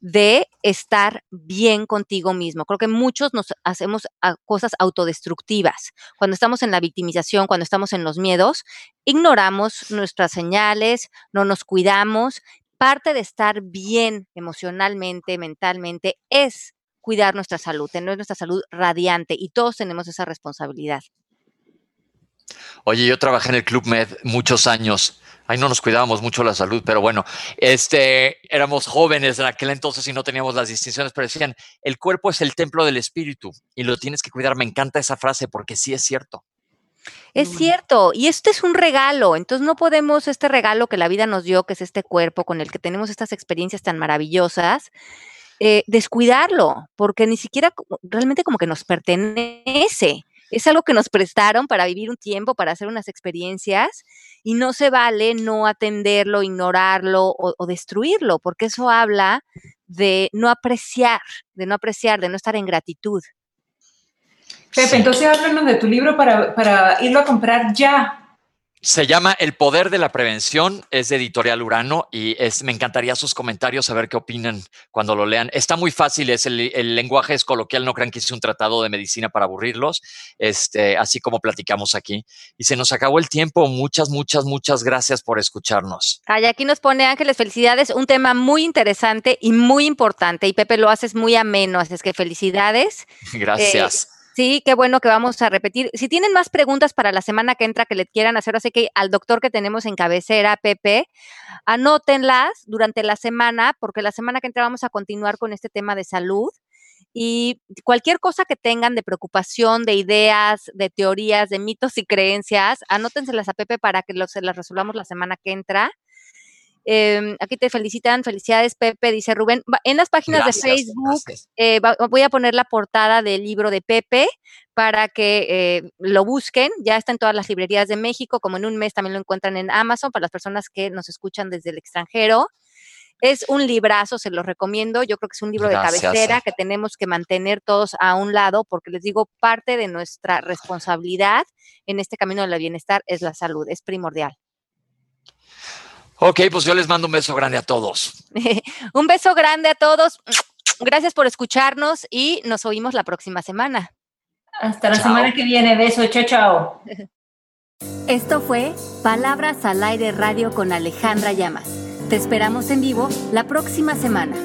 Speaker 1: de estar bien contigo mismo. Creo que muchos nos hacemos cosas autodestructivas. Cuando estamos en la victimización, cuando estamos en los miedos, ignoramos nuestras señales, no nos cuidamos. Parte de estar bien emocionalmente, mentalmente, es cuidar nuestra salud, tener nuestra salud radiante y todos tenemos esa responsabilidad.
Speaker 2: Oye, yo trabajé en el Club Med muchos años ahí no nos cuidábamos mucho la salud, pero bueno, este, éramos jóvenes en aquel entonces y no teníamos las distinciones, pero decían, el cuerpo es el templo del espíritu y lo tienes que cuidar. Me encanta esa frase porque sí es cierto.
Speaker 1: Es cierto, y este es un regalo, entonces no podemos este regalo que la vida nos dio, que es este cuerpo con el que tenemos estas experiencias tan maravillosas, eh, descuidarlo, porque ni siquiera realmente como que nos pertenece es algo que nos prestaron para vivir un tiempo, para hacer unas experiencias, y no se vale no atenderlo, ignorarlo o, destruirlo, porque eso habla de no apreciar, de no apreciar, de no estar en gratitud.
Speaker 3: Pepe, entonces háblanos de tu libro para, para irlo a comprar ya.
Speaker 2: Se llama El Poder de la Prevención, es de Editorial Urano y es, me encantaría sus comentarios, a ver qué opinan cuando lo lean. Está muy fácil, es el, lenguaje es coloquial, no crean que hice un tratado de medicina para aburrirlos, este, así como platicamos aquí. Y se nos acabó el tiempo, muchas, muchas, muchas gracias por escucharnos.
Speaker 1: Ay, aquí nos pone Ángeles, felicidades, un tema muy interesante y muy importante y Pepe lo haces muy ameno, así es que felicidades. (laughs)
Speaker 2: Gracias.
Speaker 1: Eh, Sí, qué bueno que vamos a repetir. Si tienen más preguntas para la semana que entra que le quieran hacer, así que al doctor que tenemos en cabecera, Pepe, anótenlas durante la semana, porque la semana que entra vamos a continuar con este tema de salud. Y cualquier cosa que tengan de preocupación, de ideas, de teorías, de mitos y creencias, anótenselas a Pepe para que se las resolvamos la semana que entra. Em, aquí te felicitan, felicidades Pepe, dice Rubén. En las páginas de Facebook eh, voy a poner la portada del libro de Pepe para que eh, lo busquen. Ya está en todas las librerías de México, como en un mes también lo encuentran en Amazon para las personas que nos escuchan desde el extranjero. Es un librazo, se los recomiendo. Yo creo que es un libro de cabecera que tenemos que mantener todos a un lado, porque les digo, parte de nuestra responsabilidad en este camino del bienestar es la salud, es primordial.
Speaker 2: Ok, pues yo les mando un beso grande a todos. (laughs)
Speaker 1: un beso grande a todos. Gracias por escucharnos y nos oímos la próxima semana.
Speaker 3: Hasta la semana que viene. Beso. Chao, chao. (laughs)
Speaker 1: Esto fue Palabras al Aire Radio con Alejandra Llamas. Te esperamos en vivo la próxima semana.